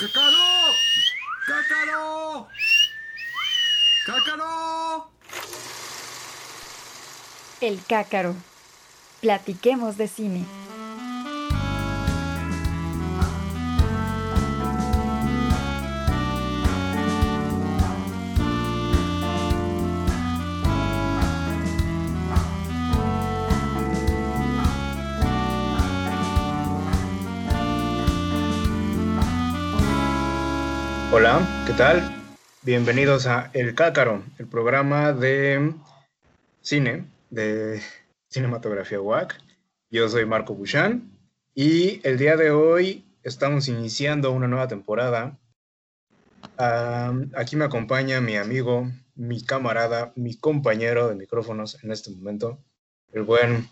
¡Cácaro! ¡Cácaro! ¡Cácaro! El cácaro. Platiquemos de cine. Hola, ¿qué tal? Bienvenidos a El Cácaro, el programa de cine, de cinematografía WAC. Yo soy Marco Buchan y el día de hoy estamos iniciando una nueva temporada. Aquí me acompaña mi amigo, mi camarada, mi compañero de micrófonos en este momento, el buen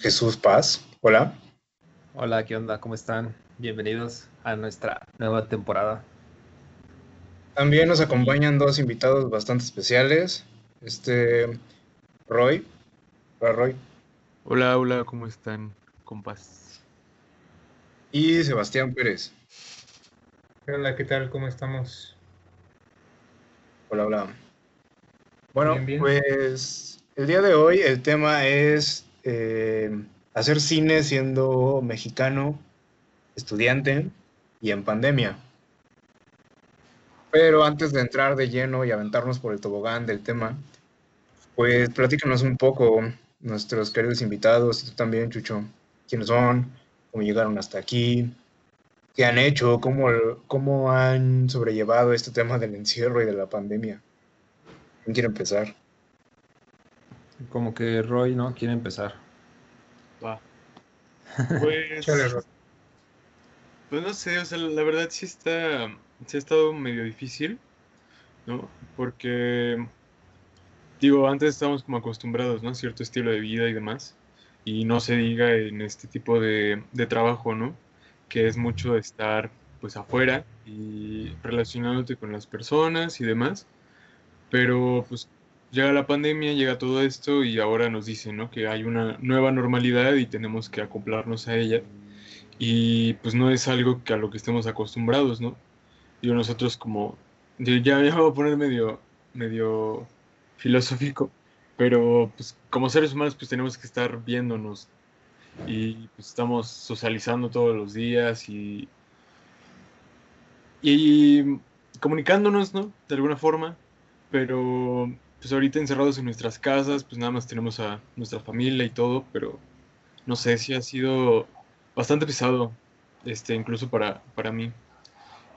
Jesús Paz. Hola. Hola, ¿qué onda? ¿Cómo están? Bienvenidos a nuestra nueva temporada. También nos acompañan dos invitados bastante especiales. Este, Roy. Hola, Roy. Hola, hola, ¿cómo están, compas? Y Sebastián Pérez. Hola, ¿qué tal? ¿Cómo estamos? Hola, hola. Bueno, Bien, bien. pues el día de hoy el tema es eh, hacer cine siendo mexicano, estudiante y en pandemia. Pero antes de entrar de lleno y aventarnos por el tobogán del tema, pues platícanos un poco, nuestros queridos invitados, y tú también, Chucho, quiénes son, cómo llegaron hasta aquí, qué han hecho, cómo, cómo han sobrellevado este tema del encierro y de la pandemia. ¿Quién quiere empezar? Como que Roy, ¿no? Quiere empezar. Va. Pues, pues no sé, o sea, la verdad sí está, sí ha estado medio difícil, ¿no? Porque, digo, antes estábamos como acostumbrados, ¿no? Cierto estilo de vida y demás, y no se diga en este tipo de, de trabajo, ¿no? Que es mucho estar, pues, afuera y relacionándote con las personas y demás, pero, pues, llega la pandemia, llega todo esto y ahora nos dicen, ¿no? Que hay una nueva normalidad y tenemos que acoplarnos a ella. Y pues no es algo que a lo que estemos acostumbrados, ¿no? Digo, nosotros como, ya me voy a poner medio, medio filosófico, pero pues como seres humanos pues tenemos que estar viéndonos y pues estamos socializando todos los días y, y comunicándonos, ¿no? De alguna forma, pero pues ahorita encerrados en nuestras casas, pues nada más tenemos a nuestra familia y todo, pero no sé si ha sido bastante pesado, este, incluso para, para mí.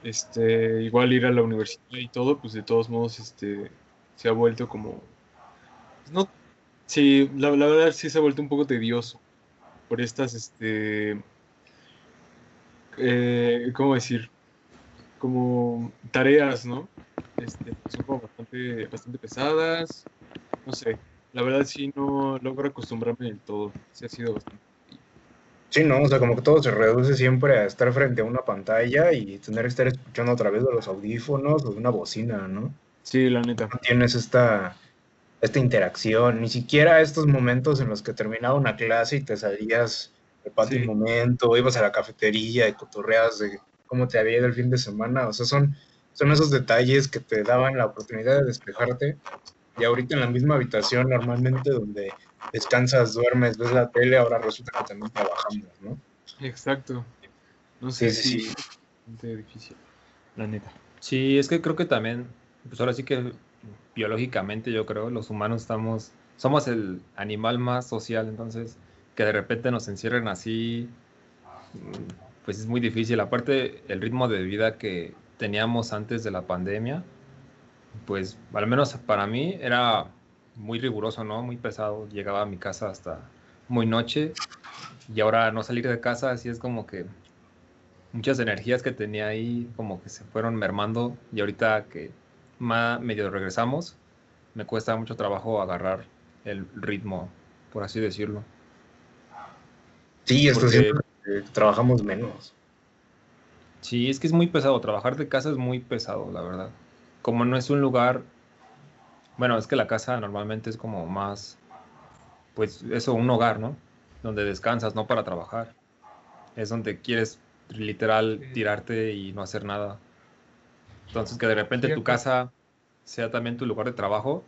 Este, igual ir a la universidad y todo, pues de todos modos, este, se ha vuelto como, pues, no, sí, la, la verdad sí se ha vuelto un poco tedioso por estas, este, eh, ¿cómo decir? Como tareas, ¿no? Este, son como bastante, bastante pesadas, no sé, la verdad sí no logro acostumbrarme del todo, sí ha sido bastante. Sí, no, o sea, como que todo se reduce siempre a estar frente a una pantalla y tener que estar escuchando a través de los audífonos o de una bocina, ¿no? Sí, la neta. No tienes esta, esta interacción, ni siquiera estos momentos en los que terminaba una clase y te salías del patio Sí. un momento, ibas a la cafetería y cotorreas de cómo te había ido el fin de semana, o sea, son, son esos detalles que te daban la oportunidad de despejarte y ahorita en la misma habitación normalmente donde descansas, duermes, ves la tele, ahora resulta que también trabajamos, ¿no? Exacto. No sé Sí, si sí. bastante difícil, la neta. Sí, es que creo que también, pues ahora sí que biológicamente yo creo, los humanos estamos, somos el animal más social, entonces que de repente nos encierren así, mm, pues es muy difícil. Aparte, el ritmo de vida que teníamos antes de la pandemia, pues al menos para mí era muy riguroso, ¿no? Muy pesado. Llegaba a mi casa hasta muy noche y ahora no salir de casa así es como que muchas energías que tenía ahí como que se fueron mermando y ahorita que más medio regresamos, me cuesta mucho trabajo agarrar el ritmo, por así decirlo. Sí, esto Porque- siempre eh, trabajamos menos. Sí, es que es muy pesado. Trabajar de casa es muy pesado, la verdad. Como no es un lugar, bueno, es que la casa normalmente es como más, pues eso, un hogar, ¿no? Donde descansas, no para trabajar. Es donde quieres literal tirarte y no hacer nada. Entonces que de repente tu casa sea también tu lugar de trabajo,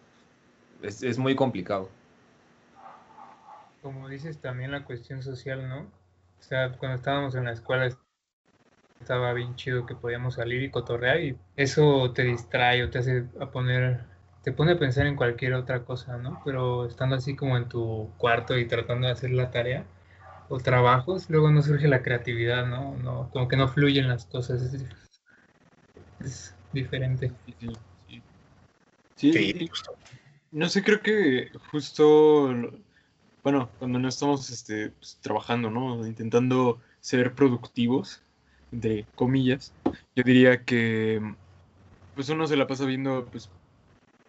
es, es muy complicado. Como dices, también la cuestión social, ¿no? O sea, cuando estábamos en la escuela estaba bien chido que podíamos salir y cotorrear y eso te distrae o te hace a poner, te pone a pensar en cualquier otra cosa, ¿no? Pero estando así como en tu cuarto y tratando de hacer la tarea o trabajos, luego no surge la creatividad, ¿no? No, como que no fluyen las cosas, es, dif- es diferente. Sí, sí, sí. No sé, creo que justo, bueno, cuando no estamos este, pues, trabajando, ¿no? Intentando ser productivos, entre comillas, yo diría que pues uno se la pasa viendo pues,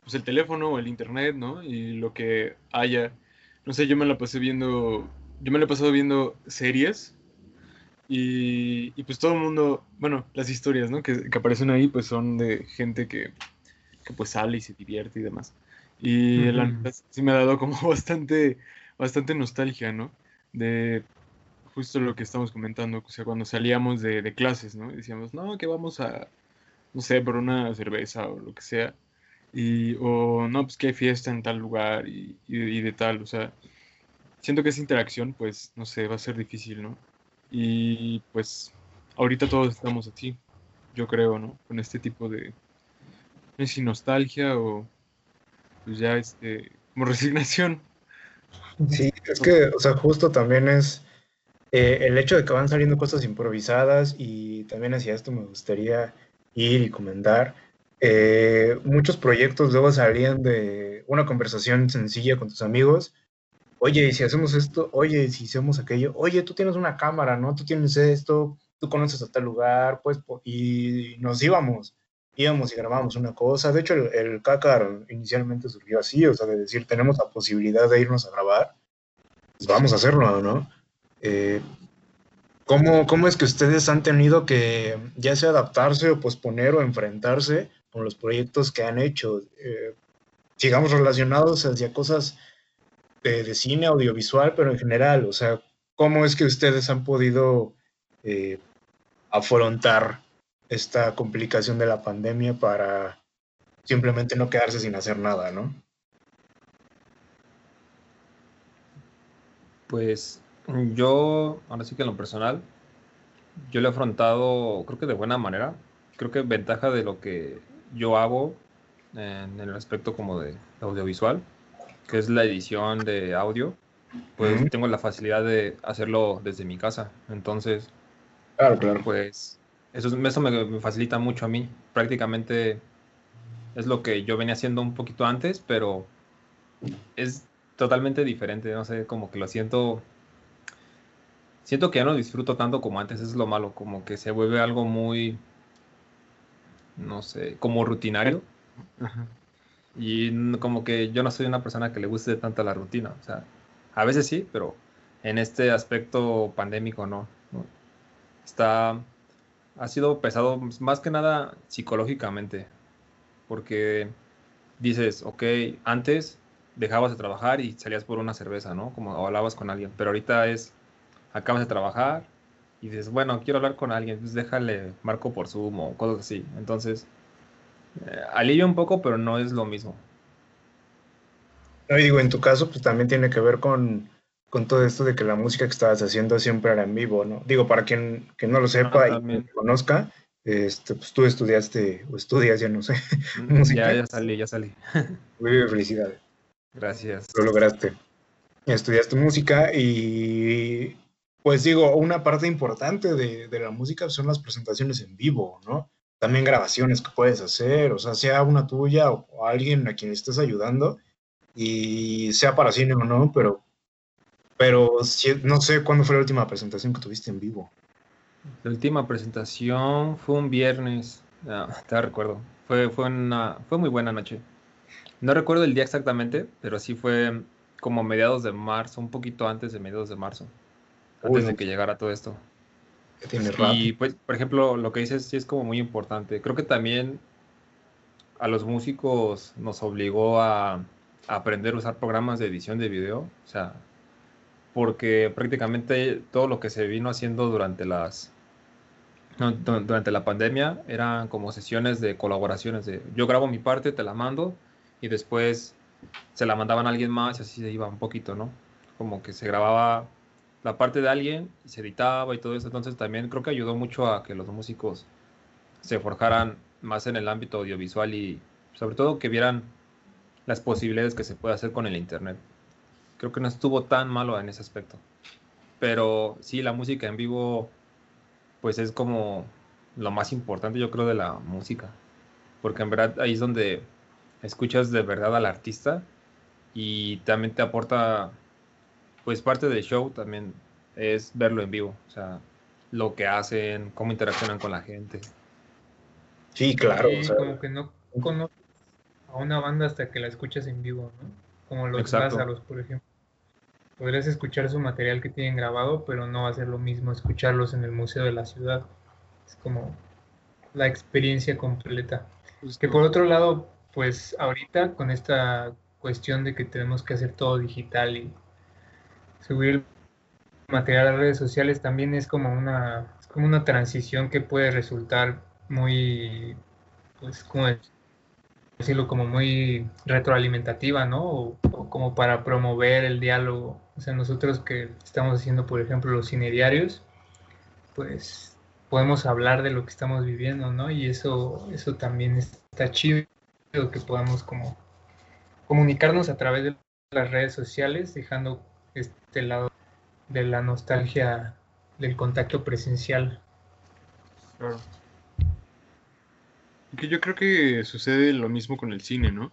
pues el teléfono o el internet, ¿no? Y lo que haya. No sé, yo me la pasé viendo, yo me la he pasado viendo series y, y pues todo el mundo, bueno, las historias, ¿no? Que, que aparecen ahí pues son de gente que, que pues sale y se divierte y demás. Y la Ujú. neta sí me ha dado como bastante, bastante nostalgia, ¿no? De justo lo que estamos comentando, o sea, cuando salíamos de, de clases, ¿no? Decíamos, no, que vamos a, no sé, por una cerveza o lo que sea. Y, o no, pues que hay fiesta en tal lugar y, y, y de tal, o sea, siento que esa interacción, pues, no sé, va a ser difícil, ¿no? Y pues, ahorita todos estamos así, yo creo, ¿no? Con este tipo de, no sé si nostalgia o, pues ya, este, como resignación. Sí, es que, o sea, justo también es eh, el hecho de que van saliendo cosas improvisadas y también hacia esto me gustaría ir y comentar. Eh, muchos proyectos luego salían de una conversación sencilla con tus amigos. Oye, ¿y si hacemos esto? Oye, ¿y si hacemos aquello? Oye, tú tienes una cámara, ¿no? Tú tienes esto, tú conoces a tal lugar, pues, y nos íbamos, íbamos y grabábamos una cosa. De hecho, el, el Cácar inicialmente surgió así, o sea, de decir, tenemos la posibilidad de irnos a grabar, pues vamos a hacerlo, ¿no? Eh, ¿cómo, cómo es que ustedes han tenido que ya sea adaptarse o posponer o enfrentarse con los proyectos que han hecho? Eh, sigamos relacionados hacia cosas de, de cine, audiovisual, pero en general, o sea, ¿cómo es que ustedes han podido eh, afrontar esta complicación de la pandemia para simplemente no quedarse sin hacer nada, ¿no? Pues yo, ahora sí que en lo personal, yo lo he afrontado, creo que de buena manera. Creo que ventaja de lo que yo hago en el aspecto como de audiovisual, que es la edición de audio, pues tengo la facilidad de hacerlo desde mi casa. Entonces, Claro, claro. pues eso, es- eso me, me facilita mucho a mí. Prácticamente es lo que yo venía haciendo un poquito antes, pero es totalmente diferente. No sé, como que lo siento. Siento que ya no disfruto tanto como antes, es lo malo, como que se vuelve algo muy, no sé, como rutinario. Ajá. Y como que yo no soy una persona que le guste tanto la rutina. O sea, a veces sí, pero en este aspecto pandémico no. ¿no? Está, ha sido pesado pues, más que nada psicológicamente, porque dices, ok, antes dejabas de trabajar y salías por una cerveza, ¿no? Como o hablabas con alguien, pero ahorita es, acabas de trabajar y dices, bueno, quiero hablar con alguien, pues déjale, marco por Zoom o cosas así. Entonces, eh, alivia un poco, pero no es lo mismo. No, y digo, en tu caso, pues también tiene que ver con, con todo esto de que la música que estabas haciendo siempre era en vivo, ¿no? Digo, para quien, que no lo sepa y te conozca, este, pues tú estudiaste, o estudias, ya no sé, Música. Ya, ya salí, ya salí. muy felicidades. Gracias. lo lograste. Estudiaste música y pues digo, una parte importante de, de la música son las presentaciones en vivo, ¿no? También grabaciones que puedes hacer, o sea, sea una tuya o, alguien a quien estés ayudando y sea para cine o no, pero, pero no sé cuándo fue la última presentación que tuviste en vivo. La última presentación fue un viernes, ah, te recuerdo. Fue, fue, una, fue muy buena noche. No recuerdo el día exactamente, pero sí fue como mediados de marzo, un poquito antes de mediados de marzo, antes Uy, de que llegara todo esto. tiene. Y pues, por ejemplo, lo que dices sí es como muy importante. Creo que también a los músicos nos obligó a, a aprender a usar programas de edición de video. O sea, porque prácticamente todo lo que se vino haciendo durante las, durante la pandemia eran como sesiones de colaboraciones de yo grabo mi parte, te la mando y después se la mandaban a alguien más y así se iba un poquito, ¿no? Como que se grababa la parte de alguien y se editaba y todo eso, entonces también creo que ayudó mucho a que los músicos se forjaran más en el ámbito audiovisual y sobre todo que vieran las posibilidades que se puede hacer con el internet. Creo que no estuvo tan malo en ese aspecto. Pero sí, la música en vivo pues es como lo más importante yo creo de la música. Porque en verdad ahí es donde escuchas de verdad al artista y también te aporta pues parte del show también es verlo en vivo, o sea, lo que hacen, cómo interaccionan con la gente. Sí, claro. Sí, o sea, como que no conoces a una banda hasta que la escuchas en vivo, ¿no? Como los Exacto. Lázaros, por ejemplo. Podrías escuchar su material que tienen grabado, pero no va a ser lo mismo escucharlos en el Museo de la Ciudad. Es como la experiencia completa. Justo. Que por otro lado, pues ahorita con esta cuestión de que tenemos que hacer todo digital y subir material a redes sociales también es como una, es como una transición que puede resultar muy, pues, como decirlo, como muy retroalimentativa, ¿no? O, o como para promover el diálogo. O sea, nosotros que estamos haciendo, por ejemplo, los cinediarios, pues podemos hablar de lo que estamos viviendo, ¿no? Y eso, eso también está chido que podamos como comunicarnos a través de las redes sociales, dejando este lado de la nostalgia del contacto presencial. Claro. Que yo creo que sucede lo mismo con el cine, ¿no?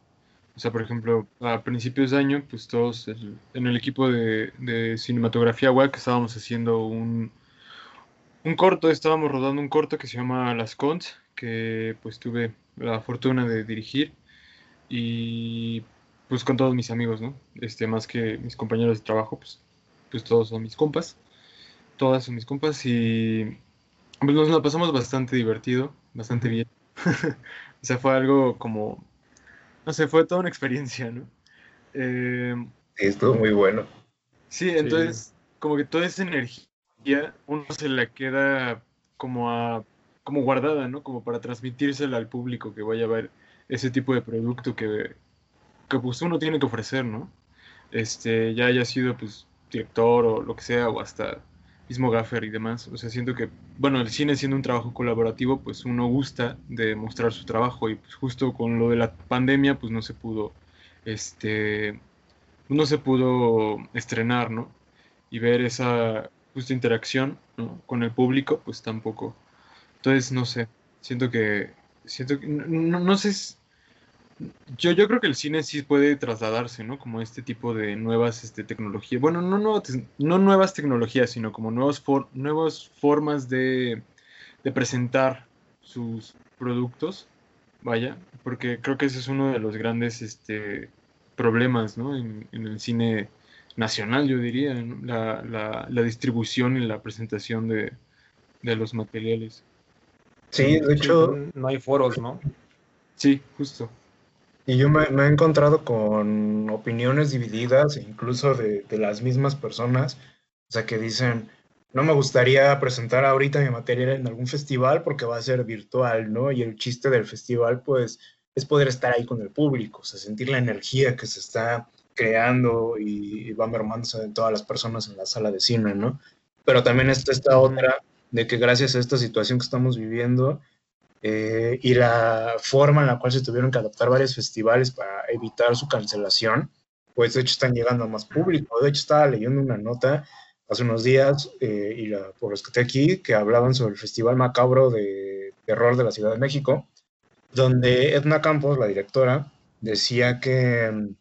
O sea, por ejemplo, a principios de año, pues todos el- en el equipo de, de cinematografía WAC estábamos haciendo un, un corto, estábamos rodando un corto que se llama Las Cons, que pues tuve la fortuna de dirigir y pues con todos mis amigos, ¿no? Este, más que mis compañeros de trabajo, pues, pues todos son mis compas, todas son mis compas y pues nos la pasamos bastante divertido, bastante bien. O sea, fue algo como, no sé, fue toda una experiencia, ¿no? Eh, sí, estuvo muy bueno. sí, entonces, como que toda esa energía, uno se la queda como a, como guardada, ¿no? Como para transmitírsela al público que vaya a ver ese tipo de producto que, que pues uno tiene que ofrecer, ¿no? Este, ya haya sido pues director o lo que sea, o hasta mismo gaffer y demás. O sea, siento que, bueno, el cine siendo un trabajo colaborativo, pues uno gusta de mostrar su trabajo y pues justo con lo de la pandemia, pues no se pudo, este, no se pudo estrenar, ¿no? Y ver esa justa interacción, ¿no? Con el público, pues tampoco. Entonces, no sé, siento que, siento que, no, no- sé, yo, yo creo que el cine sí puede trasladarse, ¿no? Como este tipo de nuevas este, tecnologías. Bueno, no, nuevas- no nuevas tecnologías, sino como nuevos for- nuevas formas de, de presentar sus productos. Vaya, porque creo que ese es uno de los grandes este, problemas, ¿no? En, en el cine nacional, yo diría, ¿no? La, la- la distribución y la presentación de, de los materiales. Sí, de hecho, no hay foros, ¿no? Sí, justo. Y yo me, me he encontrado con opiniones divididas, incluso de, de las mismas personas, o sea, que dicen, no me gustaría presentar ahorita mi material en algún festival porque va a ser virtual, ¿no? Y el chiste del festival, pues, es poder estar ahí con el público, o sea, sentir la energía que se está creando y, y va mermándose en todas las personas en la sala de cine, ¿no? Pero también está esta otra de que gracias a esta situación que estamos viviendo eh, y la forma en la cual se tuvieron que adaptar varios festivales para evitar su cancelación, pues de hecho están llegando a más público. De hecho estaba leyendo una nota hace unos días eh, y la, por rescaté aquí que hablaban sobre el Festival Macabro de Terror de la Ciudad de México, donde Edna Campos, la directora, decía que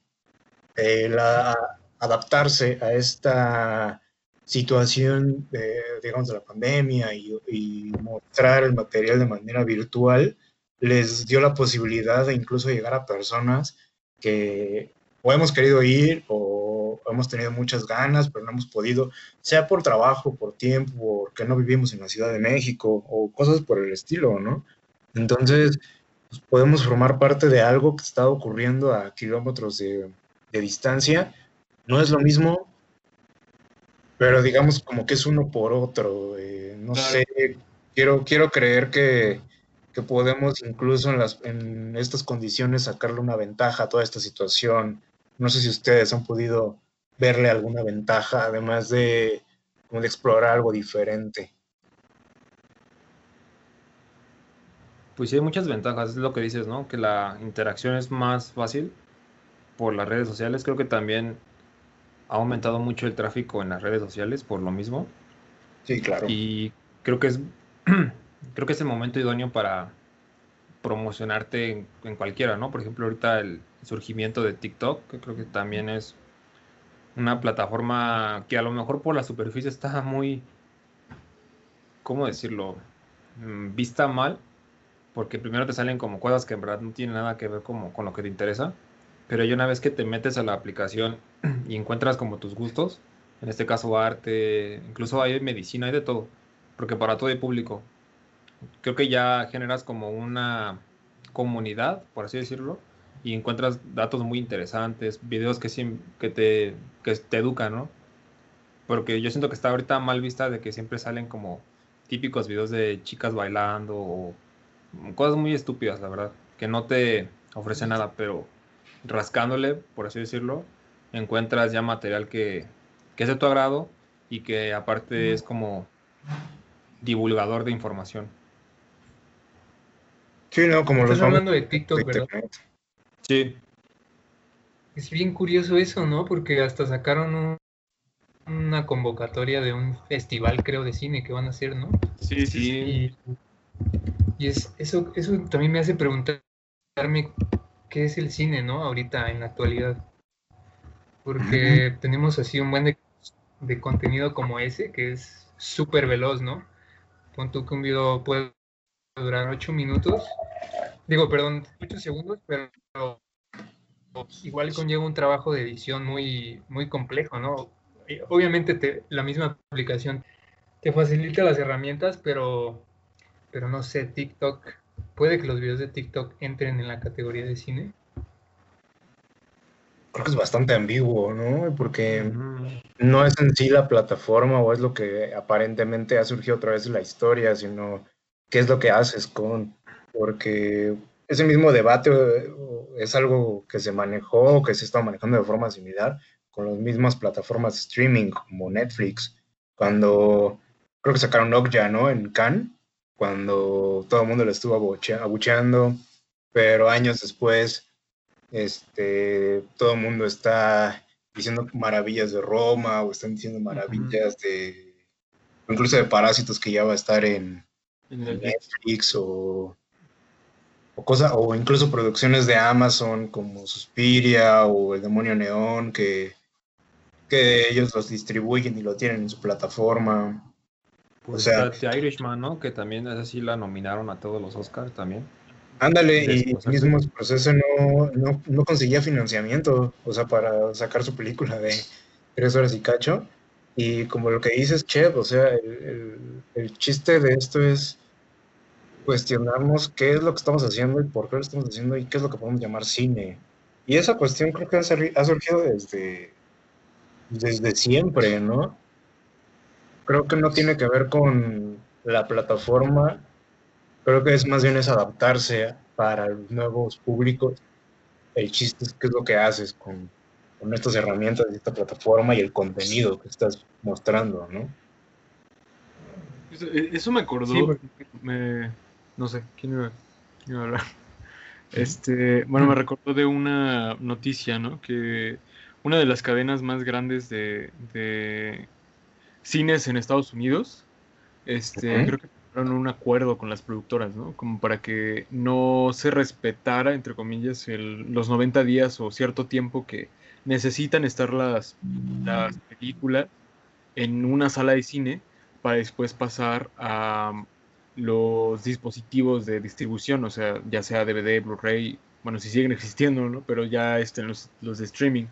eh, la, adaptarse a esta situación, de, digamos, de la pandemia y, y mostrar el material de manera virtual, les dio la posibilidad de incluso llegar a personas que o hemos querido ir o hemos tenido muchas ganas, pero no hemos podido, sea por trabajo, por tiempo, porque no vivimos en la Ciudad de México o cosas por el estilo, ¿no? Entonces, pues, podemos formar parte de algo que está ocurriendo a kilómetros de, de distancia. No es lo mismo, pero digamos como que es uno por otro. eh, no Claro. sé quiero, quiero creer que, que podemos incluso en, las, en estas condiciones sacarle una ventaja a toda esta situación. No sé si ustedes han podido verle alguna ventaja, además de, como de explorar algo diferente. Pues sí, hay muchas ventajas, es lo que dices, ¿no? Que la interacción es más fácil por las redes sociales. Creo que también ha aumentado mucho el tráfico en las redes sociales por lo mismo. Sí, claro. Y creo que es creo que es el momento idóneo para promocionarte en, en, cualquiera, ¿no? Por ejemplo, ahorita el surgimiento de TikTok, que creo que también es una plataforma que a lo mejor por la superficie está muy, ¿cómo decirlo? Mm, vista mal, porque primero te salen como cosas que en verdad no tienen nada que ver como con lo que te interesa, pero ya una vez que te metes a la aplicación y encuentras como tus gustos, en este caso arte, incluso hay medicina, hay de todo, porque para todo hay público. Creo que ya generas como una comunidad, por así decirlo, y encuentras datos muy interesantes, videos que, que, te, que te educan, ¿no? Porque yo siento que está ahorita mal vista de que siempre salen como típicos videos de chicas bailando o cosas muy estúpidas, la verdad, que no te ofrecen nada, pero rascándole, por así decirlo, encuentras ya material que, que es de tu agrado y que aparte es como divulgador de información. Sí, no, como Estás hablando de TikTok, ¿verdad? Sí. Es bien curioso eso, ¿no? Porque hasta sacaron un, una convocatoria de un festival, creo, de cine que van a hacer, ¿no? Sí, sí. Y, y es, eso, eso también me hace preguntarme qué es el cine, ¿no? Ahorita, en la actualidad. Porque tenemos así un buen de, de contenido como ese, que es súper veloz, ¿no? Pon tú que un video puede durar ocho minutos, digo, perdón, ocho segundos, pero igual conlleva un trabajo de edición muy, muy complejo, ¿no? Obviamente te, la misma aplicación te facilita las herramientas, pero, pero no sé, TikTok, ¿puede que los videos de TikTok entren en la categoría de cine? Creo que es bastante ambiguo, ¿no? Porque no es en sí la plataforma o es lo que aparentemente ha surgido a través de la historia, sino qué es lo que haces con, porque ese mismo debate eh, es algo que se manejó, que se está manejando de forma similar con las mismas plataformas de streaming como Netflix, cuando creo que sacaron Okja, ¿no? En Cannes, cuando todo el mundo lo estuvo abucheando, pero años después, este, todo el mundo está diciendo maravillas de Roma o están diciendo maravillas de, incluso de Parásitos que ya va a estar en, Netflix o, o, cosa, o incluso producciones de Amazon como Suspiria o El Demonio Neón que, que ellos los distribuyen y lo tienen en su plataforma. Pues o sea, The Irishman, ¿no? Que también es así la nominaron a todos los Oscars también. Ándale, y mismo proceso no, no, no, conseguía financiamiento, o sea, para sacar su película de tres horas y cacho. Y como lo que dices, Chef, o sea, el, el, el chiste de esto es cuestionarnos qué es lo que estamos haciendo y por qué lo estamos haciendo y qué es lo que podemos llamar cine. Y esa cuestión creo que ha, surgido desde, desde siempre, ¿no? Creo que no tiene que ver con la plataforma, creo que es más bien es adaptarse para los nuevos públicos. El chiste es qué es lo que haces con, con estas herramientas de esta plataforma y el contenido que estás mostrando, ¿no? Eso, eso me acordó, me, no sé, ¿quién iba, a hablar? Este, bueno, me recordó de una noticia, ¿no? Que una de las cadenas más grandes de, de cines en Estados Unidos, este, creo que firmaron un acuerdo con las productoras, ¿no? Como para que no se respetara, entre comillas, el, los 90 días o cierto tiempo que necesitan estar las, las películas en una sala de cine para después pasar a los dispositivos de distribución, o sea, ya sea DVD, Blu-ray, bueno, si siguen existiendo, ¿no? Pero ya estén los, los de streaming.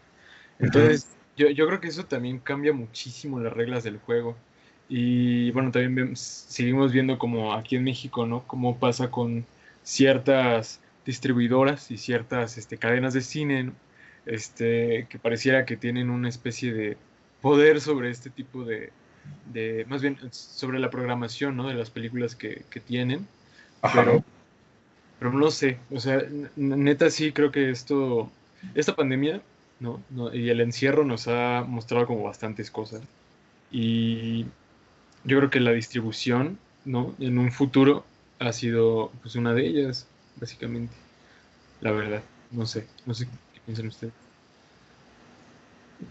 Entonces, yo, yo, creo que eso también cambia muchísimo las reglas del juego. Y bueno, también seguimos viendo como aquí en México, ¿no? Cómo pasa con ciertas distribuidoras y ciertas este, cadenas de cine, este, que pareciera que tienen una especie de poder sobre este tipo de, de, más bien sobre la programación, ¿no? De las películas que, que tienen. Ajá. Pero, pero no sé, o sea, neta sí creo que esto, esta pandemia, ¿no? No, Y el encierro nos ha mostrado como bastantes cosas. Y yo creo que la distribución, ¿no? En un futuro ha sido pues una de ellas, básicamente. La verdad, no sé, no sé qué piensan ustedes.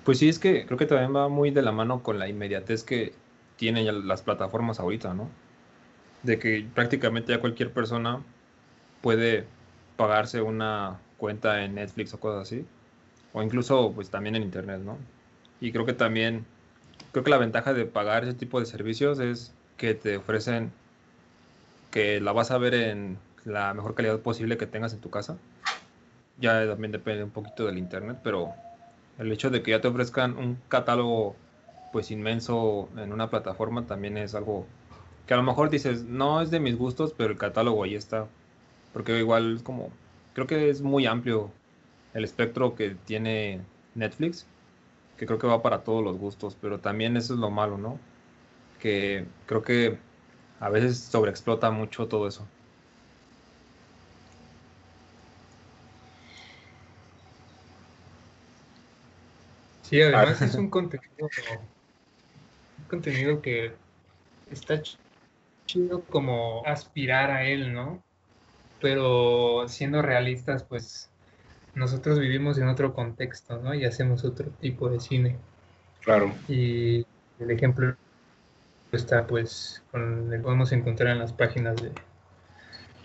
Pues sí, es que creo que también va muy de la mano con la inmediatez que tienen las plataformas ahorita, ¿no? De que prácticamente ya cualquier persona puede pagarse una cuenta en Netflix o cosas así, o incluso pues también en internet, ¿no? Y creo que también, creo que la ventaja de pagar ese tipo de servicios es que te ofrecen que la vas a ver en la mejor calidad posible que tengas en tu casa. Ya también depende un poquito del internet, pero el hecho de que ya te ofrezcan un catálogo pues inmenso en una plataforma también es algo que a lo mejor dices, no es de mis gustos, pero el catálogo ahí está. Porque igual es como, creo que es muy amplio el espectro que tiene Netflix, que creo que va para todos los gustos, pero también eso es lo malo, ¿no? Que creo que a veces sobreexplota mucho todo eso. Sí, además es un contenido, un contenido que está ch- chido como aspirar a él, ¿no? Pero siendo realistas, pues nosotros vivimos en otro contexto, ¿no? Y hacemos otro tipo de cine. Claro. Y el ejemplo está, pues, con, le podemos encontrar en las páginas de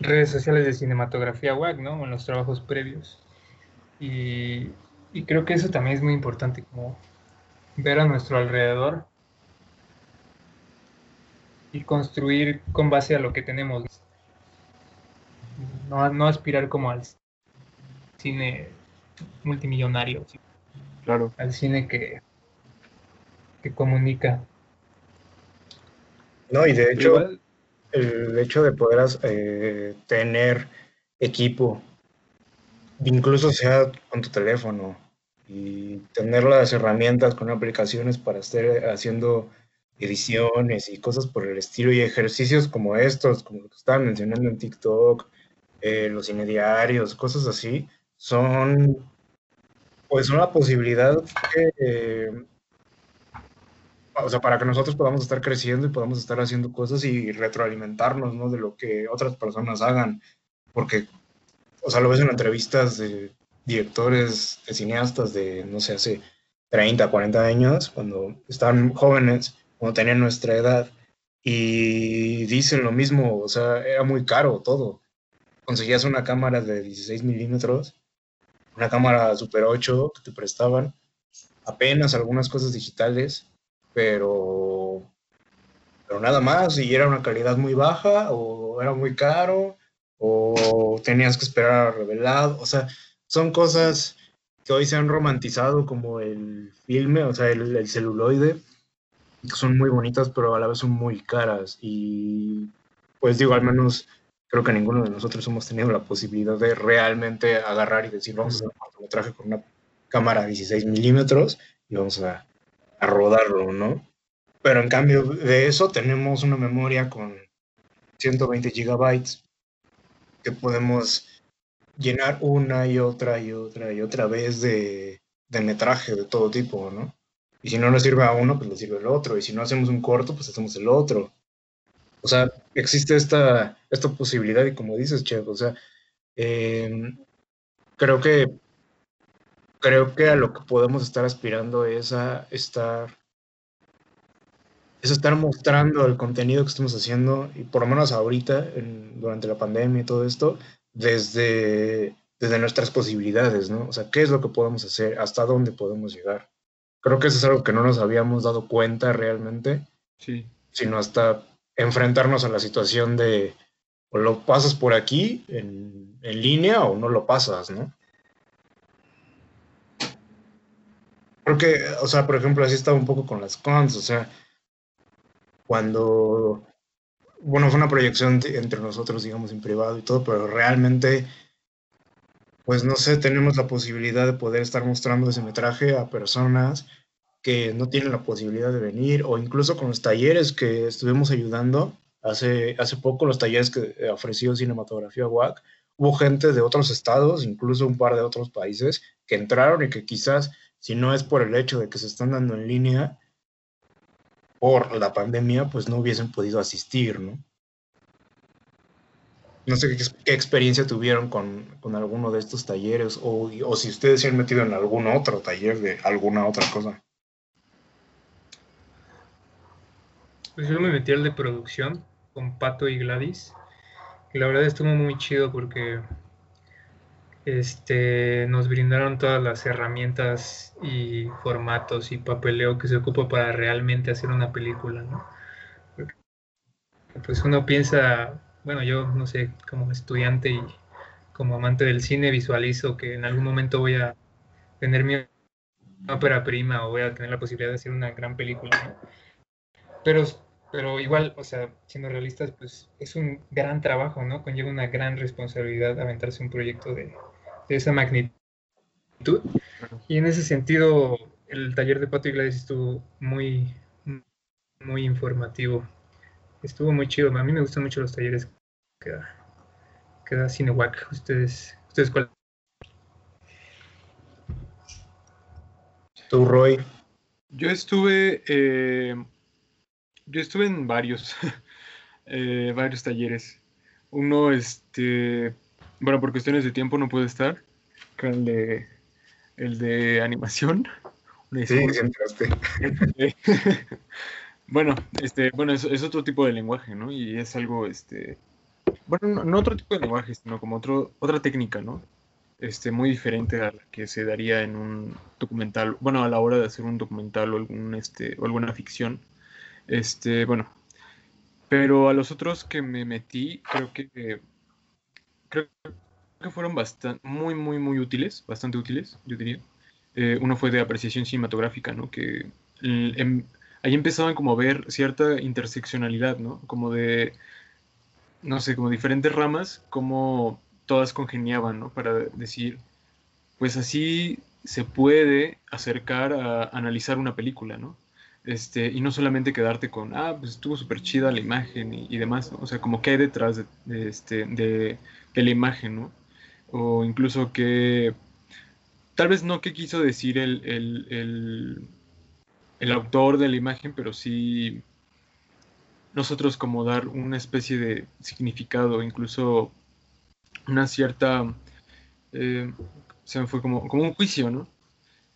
redes sociales de cinematografía WAC, ¿no? O en los trabajos previos. Y, y creo que eso también es muy importante, como ver a nuestro alrededor y construir con base a lo que tenemos. No, no aspirar como al cine multimillonario, Claro. al cine que, que comunica. No, y de hecho, igual, el hecho de poder eh, tener equipo, incluso sea con tu teléfono, y tener las herramientas con aplicaciones para estar haciendo ediciones y cosas por el estilo y ejercicios como estos, como lo que estaban mencionando en TikTok, eh, los cinediarios, cosas así, son pues una posibilidad que, eh, o sea, para que nosotros podamos estar creciendo y podamos estar haciendo cosas y retroalimentarnos, ¿no? De lo que otras personas hagan, porque, o sea, lo ves en entrevistas de directores, de cineastas de, no sé, hace 30, 40 años, cuando estaban jóvenes, cuando tenían nuestra edad, y dicen lo mismo, o sea, era muy caro todo. Conseguías una cámara de 16 milímetros, una cámara Super 8 que te prestaban, apenas algunas cosas digitales, pero, pero nada más, y era una calidad muy baja, o era muy caro, o tenías que esperar a revelado, o sea, son cosas que hoy se han romantizado como el filme, o sea, el, el celuloide, que son muy bonitas, pero a la vez son muy caras, y pues digo, al menos creo que ninguno de nosotros hemos tenido la posibilidad de realmente agarrar y decir, vamos a hacer un cortometraje con una cámara 16 milímetros y vamos a, a rodarlo, ¿no? Pero en cambio de eso tenemos una memoria con 120 gigabytes que podemos llenar una y otra y otra y otra vez de, de metraje de todo tipo, ¿no? Y si no nos sirve a uno, pues le sirve al otro. Y si no hacemos un corto, pues hacemos el otro. O sea, existe esta, esta posibilidad y como dices, Chef, o sea, eh, creo que creo que a lo que podemos estar aspirando es a estar es estar mostrando el contenido que estamos haciendo y por lo menos ahorita en, durante la pandemia y todo esto desde desde nuestras posibilidades, ¿no? O sea, ¿qué es lo que podemos hacer? ¿Hasta dónde podemos llegar? Creo que eso es algo que no nos habíamos dado cuenta realmente, Sí. sino hasta enfrentarnos a la situación de o lo pasas por aquí en, en línea o no lo pasas, ¿no? Creo que, o sea, por ejemplo, así estaba un poco con las cons, o sea, cuando, bueno, fue una proyección entre nosotros, digamos, en privado y todo, pero realmente, pues no sé, tenemos la posibilidad de poder estar mostrando ese metraje a personas que no tienen la posibilidad de venir, o incluso con los talleres que estuvimos ayudando hace, hace poco, los talleres que ofreció Cinematografía WAC, hubo gente de otros estados, incluso un par de otros países, que entraron y que quizás, si no es por el hecho de que se están dando en línea por la pandemia, pues no hubiesen podido asistir, ¿no? No sé qué, qué experiencia tuvieron con, con, alguno de estos talleres o, o si ustedes se han metido en algún otro taller de alguna otra cosa. Pues yo me metí al de producción con Pato y Gladys. Y la verdad estuvo muy chido porque este, nos brindaron todas las herramientas y formatos y papeleo que se ocupa para realmente hacer una película, ¿no? Pues uno piensa, bueno, yo no sé, como estudiante y como amante del cine visualizo que en algún momento voy a tener mi ópera prima o voy a tener la posibilidad de hacer una gran película, ¿no? Pero pero igual, o sea, siendo realistas, pues es un gran trabajo, ¿no? Conlleva una gran responsabilidad aventarse un proyecto de, esa magnitud. Y en ese sentido, el taller de Pato Iglesias estuvo muy, muy informativo. Estuvo muy chido. A mí me gustan mucho los talleres que da, que da Cinewac. ¿Ustedes, ¿Ustedes cuál? ¿Tú, Roy? Yo estuve eh, yo estuve en varios, eh, varios talleres. Uno, este, bueno, por cuestiones de tiempo no pude estar, el de, el de animación. Sí, entraste. bueno, este, bueno, es, es, otro tipo de lenguaje, ¿no? Y es algo, este, bueno, no, otro tipo de lenguaje, sino como otro, otra técnica, ¿no? Este, muy diferente a la que se daría en un documental, bueno, a la hora de hacer un documental o, algún, este, o alguna ficción. Este, bueno. Pero a los otros que me metí, creo que creo que fueron bastante, muy, muy, muy útiles, bastante útiles, yo diría. Eh, uno fue de apreciación cinematográfica, ¿no? Que em, ahí empezaban como a ver cierta interseccionalidad, ¿no? Como de, no sé, como diferentes ramas, como todas congeniaban, ¿no? Para decir, pues así se puede acercar a analizar una película, ¿no? Este, y no solamente quedarte con, ah, pues estuvo súper chida la imagen y, demás, ¿no? O sea, como que hay detrás de, este, de, la imagen, ¿no? O incluso que, tal vez no qué quiso decir el, el, el, autor de la imagen, pero sí nosotros como dar una especie de significado, incluso una cierta, eh, se me fue como, como un juicio, ¿no?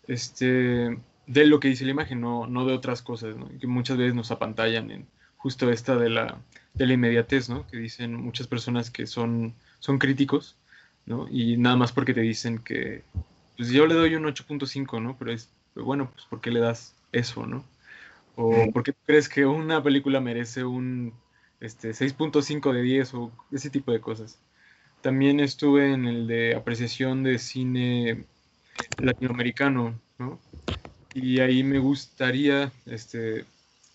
Este, de lo que dice la imagen, no, no de otras cosas, ¿no? que muchas veces nos apantallan en justo esta de la, de la inmediatez, ¿no? que dicen muchas personas que son, son críticos, ¿no? y nada más porque te dicen que, pues yo le doy un 8.5, ¿no? pero es, bueno, pues ¿por qué le das eso, ¿no? O ¿por qué crees que una película merece un este, 6.5 de 10 o ese tipo de cosas? También estuve en el de apreciación de cine latinoamericano, ¿no? Y ahí me gustaría este,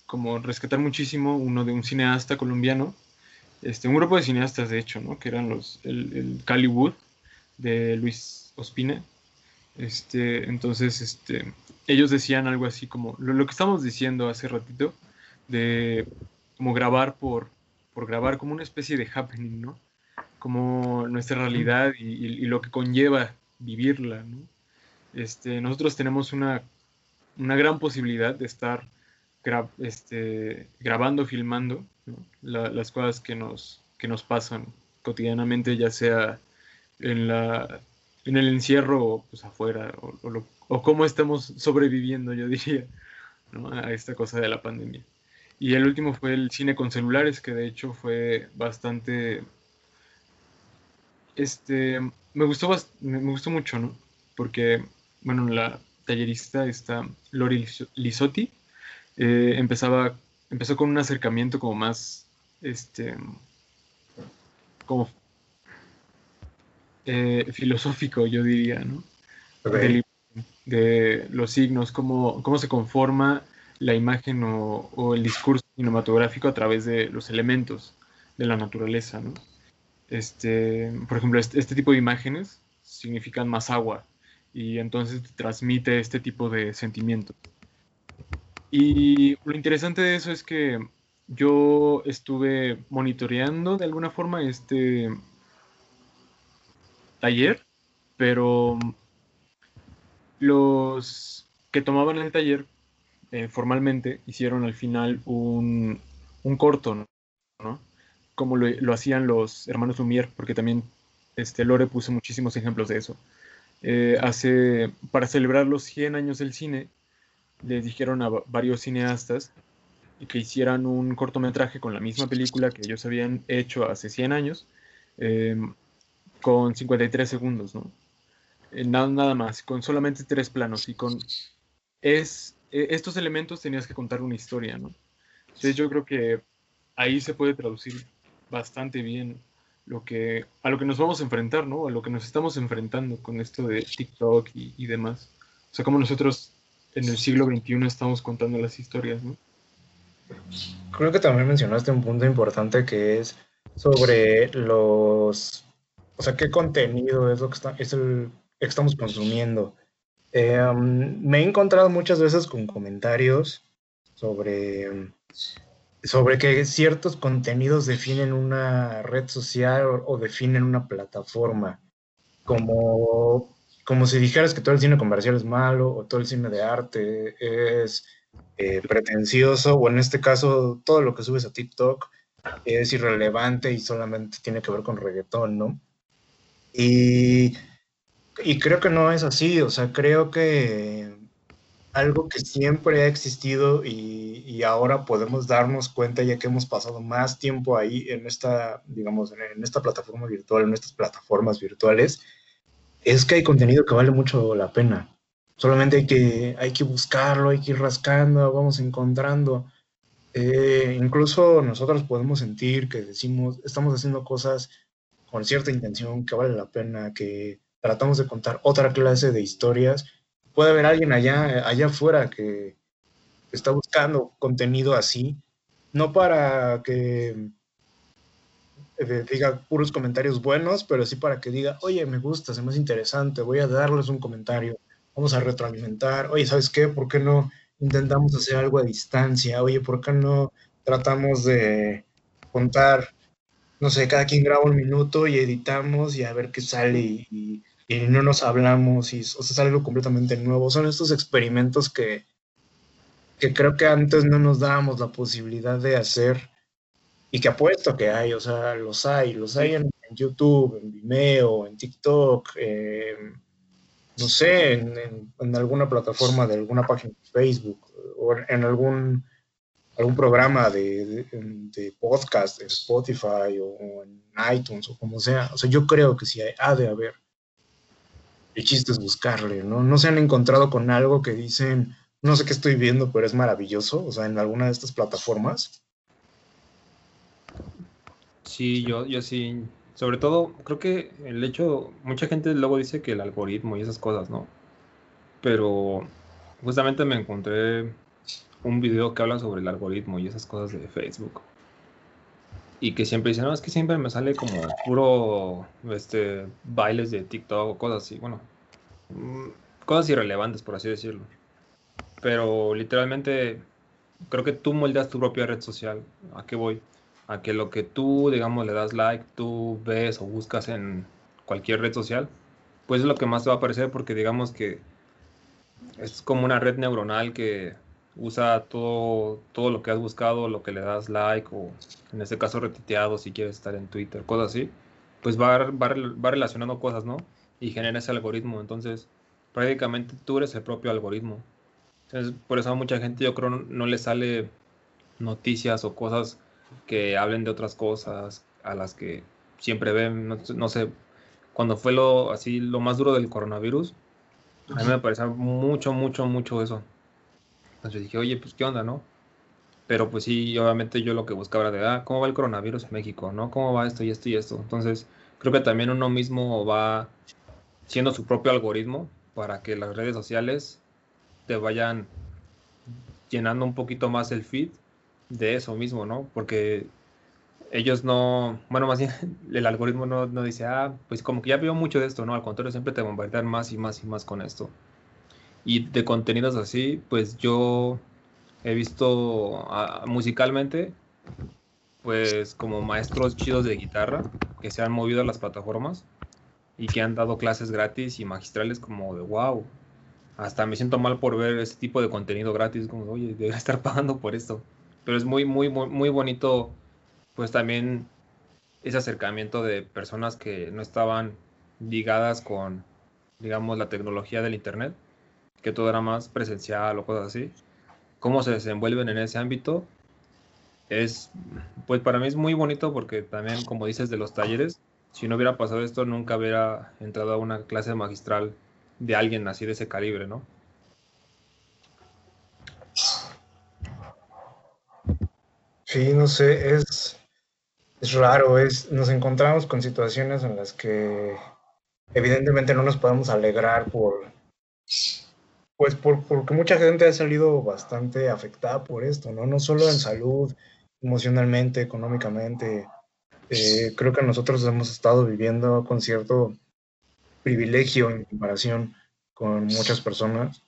como rescatar muchísimo uno de un cineasta colombiano, este, un grupo de cineastas de hecho, ¿no? que eran los, el, el Caliwood de Luis Ospina. Este, entonces, este, ellos decían algo así como lo, que estamos diciendo hace ratito, de como grabar por, por grabar, como una especie de happening, ¿no? Como nuestra realidad y, y lo que conlleva vivirla, ¿no? Este, nosotros tenemos una una gran posibilidad de estar este, grabando, filmando las cosas que nos, pasan cotidianamente, ya sea en, la, en el encierro o pues, afuera, o, cómo estamos sobreviviendo, yo diría, a esta cosa de la pandemia. Y el último fue el cine con celulares, que de hecho fue bastante... Este, me gustó, me gustó mucho, ¿no? Porque, bueno, la, tallerista, esta Lori Lisotti, eh, empezaba, empezó con un acercamiento como más, este, como eh, filosófico, yo diría, ¿no? De, los signos, cómo, cómo se conforma la imagen o, el discurso cinematográfico a través de los elementos de la naturaleza, ¿no? Este, por ejemplo, este, este tipo de imágenes significan más agua, y entonces transmite este tipo de sentimientos. Y lo interesante de eso es que yo estuve monitoreando de alguna forma este taller, pero los que tomaban el taller eh, formalmente hicieron al final un, un corto, ¿no? Como lo, lo, hacían los hermanos Lumière, porque también este, Lore puso muchísimos ejemplos de eso. Eh, hace, para celebrar los 100 años del cine, les dijeron a varios cineastas que hicieran un cortometraje con la misma película que ellos habían hecho hace 100 años, eh, con 53 segundos, ¿no? Eh, nada, nada más, con solamente tres planos y con es, e, estos elementos tenías que contar una historia, ¿no? Entonces yo creo que ahí se puede traducir bastante bien lo que, a lo que nos vamos a enfrentar, ¿no? A lo que nos estamos enfrentando con esto de TikTok y, demás. O sea, como nosotros en el siglo XXI estamos contando las historias, ¿no? Creo que también mencionaste un punto importante que es sobre los, o sea, qué contenido es lo que está, es estamos consumiendo. Um, me he encontrado muchas veces con comentarios sobre, sobre que ciertos contenidos definen una red social o, definen una plataforma, como, como si dijeras que todo el cine comercial es malo o todo el cine de arte es eh, pretencioso, o en este caso, todo lo que subes a TikTok es irrelevante y solamente tiene que ver con reggaetón, ¿no? Y, y creo que no es así, o sea, creo que algo que siempre ha existido y, ahora podemos darnos cuenta ya que hemos pasado más tiempo ahí en esta, digamos, en esta plataforma virtual, en estas plataformas virtuales, es que hay contenido que vale mucho la pena. Solamente hay que, hay que buscarlo, hay que ir rascando, vamos encontrando. Eh, incluso nosotros podemos sentir que decimos, estamos haciendo cosas con cierta intención, que vale la pena, que tratamos de contar otra clase de historias. Puede haber alguien allá, allá afuera que está buscando contenido así, no para que eh, diga puros comentarios buenos, pero sí para que diga, oye, me gusta, se me hace interesante, voy a darles un comentario vamos a retroalimentar, oye, ¿sabes qué? ¿Por qué no intentamos hacer algo a distancia? Oye, ¿por qué no tratamos de contar, no sé, cada quien graba un minuto y editamos y a ver qué sale y, y, no nos hablamos y o sea, sale algo completamente nuevo? Son estos experimentos que, que creo que antes no nos dábamos la posibilidad de hacer y que apuesto que hay, o sea, los hay, los hay en, YouTube, en Vimeo, en TikTok, eh, no sé, en, en, alguna plataforma de alguna página de Facebook o en algún, algún programa de, de, de podcast, en Spotify o, o, en iTunes o como sea. O sea, yo creo que sí hay, ha de haber. El chiste es buscarle, ¿no? No se han encontrado con algo que dicen, no sé qué estoy viendo, pero es maravilloso, o sea, en alguna de estas plataformas. Sí, yo, yo sí, sobre todo, creo que el hecho, mucha gente luego dice que el algoritmo y esas cosas, ¿no? Pero justamente me encontré un video que habla sobre el algoritmo y esas cosas de Facebook. Y que siempre dicen, no, es que siempre me sale como puro este, bailes de TikTok o cosas así, bueno, mm, cosas irrelevantes, por así decirlo. Pero literalmente, creo que tú moldeas tu propia red social. ¿A qué voy? a que lo que tú, digamos, le das like, tú ves o buscas en cualquier red social, pues es lo que más te va a aparecer porque digamos que es como una red neuronal que usa todo, todo lo que has buscado, lo que le das like o en este caso retiteado si quieres estar en Twitter, cosas así, pues va, va, va relacionando cosas, ¿no? Y genera ese algoritmo. Entonces, prácticamente tú eres el propio algoritmo. Entonces, por eso a mucha gente yo creo no, no le sale noticias o cosas que hablen de otras cosas a las que siempre ven, no, no, sé, cuando fue lo así lo más duro del coronavirus, a mí me parecía mucho, mucho, mucho eso. Entonces dije, oye, pues qué onda, ¿no? Pero pues sí, obviamente yo lo que buscaba era de, ah, ¿cómo va el coronavirus en México? ¿No? ¿Cómo va esto y esto y esto? Entonces, creo que también uno mismo va siendo su propio algoritmo para que las redes sociales te vayan llenando un poquito más el feed de eso mismo, ¿no? Porque ellos no, bueno, más bien el algoritmo no, no, dice, ah, pues como que ya veo mucho de esto, ¿no? Al contrario, siempre te bombardean más y más y más con esto. Y de contenidos así, pues yo he visto ah, musicalmente, pues como maestros chidos de guitarra que se han movido a las plataformas y que han dado clases gratis y magistrales como de wow. Hasta me siento mal por ver ese tipo de contenido gratis, como oye, debería estar pagando por esto. Pero es muy, muy, muy, muy bonito, pues también ese acercamiento de personas que no estaban ligadas con, digamos, la tecnología del Internet, que todo era más presencial o cosas así. Cómo se desenvuelven en ese ámbito es, pues para mí es muy bonito porque también, como dices, de los talleres, si no hubiera pasado esto, nunca hubiera entrado a una clase magistral de alguien así de ese calibre, ¿no? Sí, no sé, es, es raro, es, nos encontramos con situaciones en las que evidentemente no nos podemos alegrar por, pues por, porque mucha gente ha salido bastante afectada por esto, ¿no? No solo en salud, emocionalmente, económicamente, eh, creo que nosotros hemos estado viviendo con cierto privilegio en comparación con muchas personas.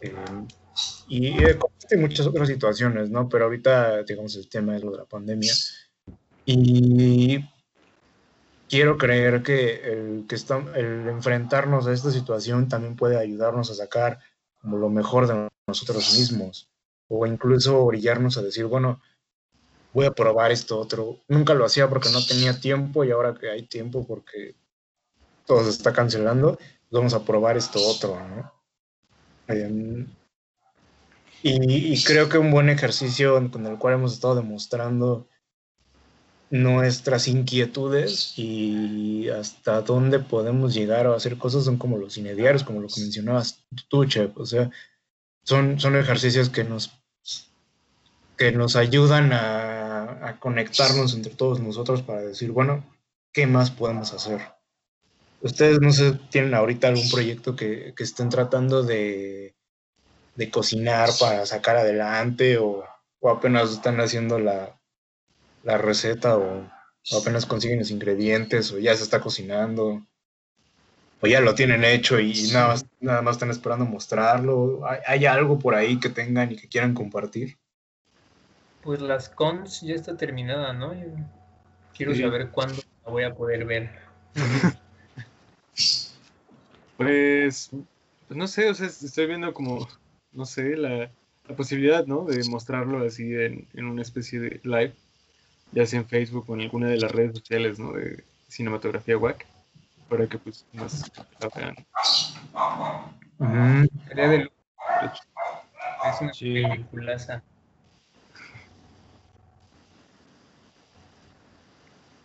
Eh, y hay muchas otras situaciones, ¿no? Pero ahorita, digamos, el tema es lo de la pandemia. Y quiero creer que, el, que está, el enfrentarnos a esta situación también puede ayudarnos a sacar como lo mejor de nosotros mismos. O incluso orillarnos a decir, bueno, voy a probar esto otro. Nunca lo hacía porque no tenía tiempo y ahora que hay tiempo porque todo se está cancelando, vamos a probar esto otro, ¿no? Em, y, creo que un buen ejercicio con el cual hemos estado demostrando nuestras inquietudes y hasta dónde podemos llegar a hacer cosas son como los cinediarios, como lo que mencionabas tú, Chef. O sea, son, son ejercicios que nos, que nos ayudan a a, conectarnos entre todos nosotros para decir, bueno, ¿qué más podemos hacer? Ustedes no sé, tienen ahorita algún proyecto que, que estén tratando de, de, cocinar para sacar adelante o, o apenas están haciendo la, la receta o, apenas consiguen los ingredientes o ya se está cocinando o ya lo tienen hecho y nada más, nada más están esperando mostrarlo. ¿Hay, ¿Hay algo por ahí que tengan y que quieran compartir? Pues las cons ya está terminada, ¿no? quiero saber cuándo la voy a poder ver. pues, pues, no sé, o sea, estoy viendo como, no sé, la, posibilidad, ¿no? De mostrarlo así en, una especie de live, ya sea en Facebook o en alguna de las redes sociales, ¿no? De cinematografía WAC, para que pues más la vean. de Es una peliculaza.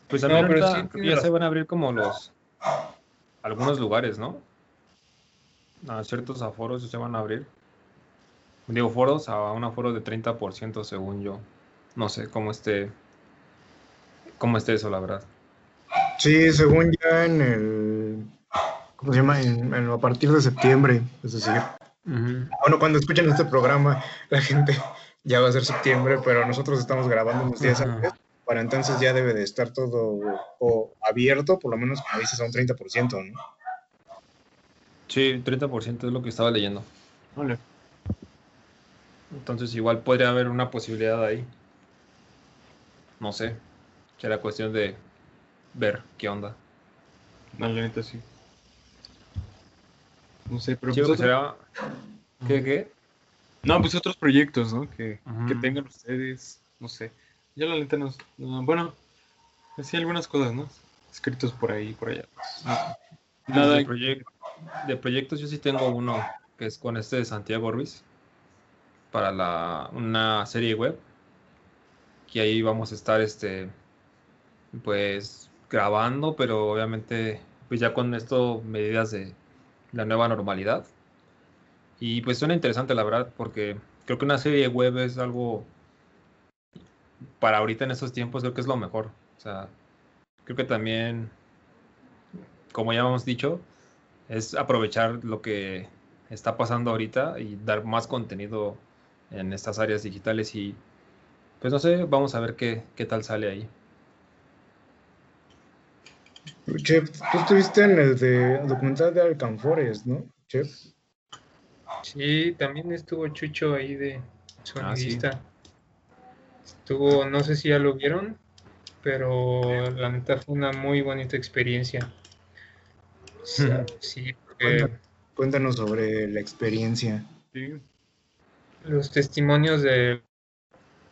Pues también no, ya se van a abrir como los algunos lugares, ¿no? A ciertos aforos se van a abrir. Digo, foros a un aforo de 30% según yo. No sé cómo esté cómo esté eso, la verdad. Sí, según ya en el ¿cómo se llama? En, a partir de septiembre, es decir. Bueno, cuando escuchen este programa, la gente ya va a ser septiembre, pero nosotros estamos grabando unos días antes para entonces ya debe de estar todo abierto, por lo menos como dices, a un 30%, ¿no? Sí, 30% es lo que estaba leyendo. Vale. Entonces igual podría haber una posibilidad ahí. No sé. Será cuestión de ver qué onda. No, la neta sí. No sé, pero... Pues será... ¿Qué, qué? No, pues otros proyectos, ¿no? Que, que tengan ustedes, no sé. Ya la neta no, bueno, así algunas cosas, ¿no? Escritos por ahí, por allá. Nada. De, de, proyectos yo sí tengo uno que es con este de Santiago Ruiz para la, una serie web que ahí vamos a estar este pues grabando pero obviamente pues ya con esto medidas de la nueva normalidad y pues suena interesante la verdad porque creo que una serie web es algo para ahorita en estos tiempos creo que es lo mejor. O sea, creo que también, como ya hemos dicho, es aprovechar lo que está pasando ahorita y dar más contenido en estas áreas digitales y pues no sé, vamos a ver qué, qué tal sale ahí. Chef, tú estuviste en el de documental de Alcanfores, ¿no, Chef? Sí, también estuvo Chucho ahí de sonidista. Estuvo, no sé si ya lo vieron, pero la neta fue una muy bonita experiencia. Sí, porque Cuéntanos sobre la experiencia. Sí. los testimonios de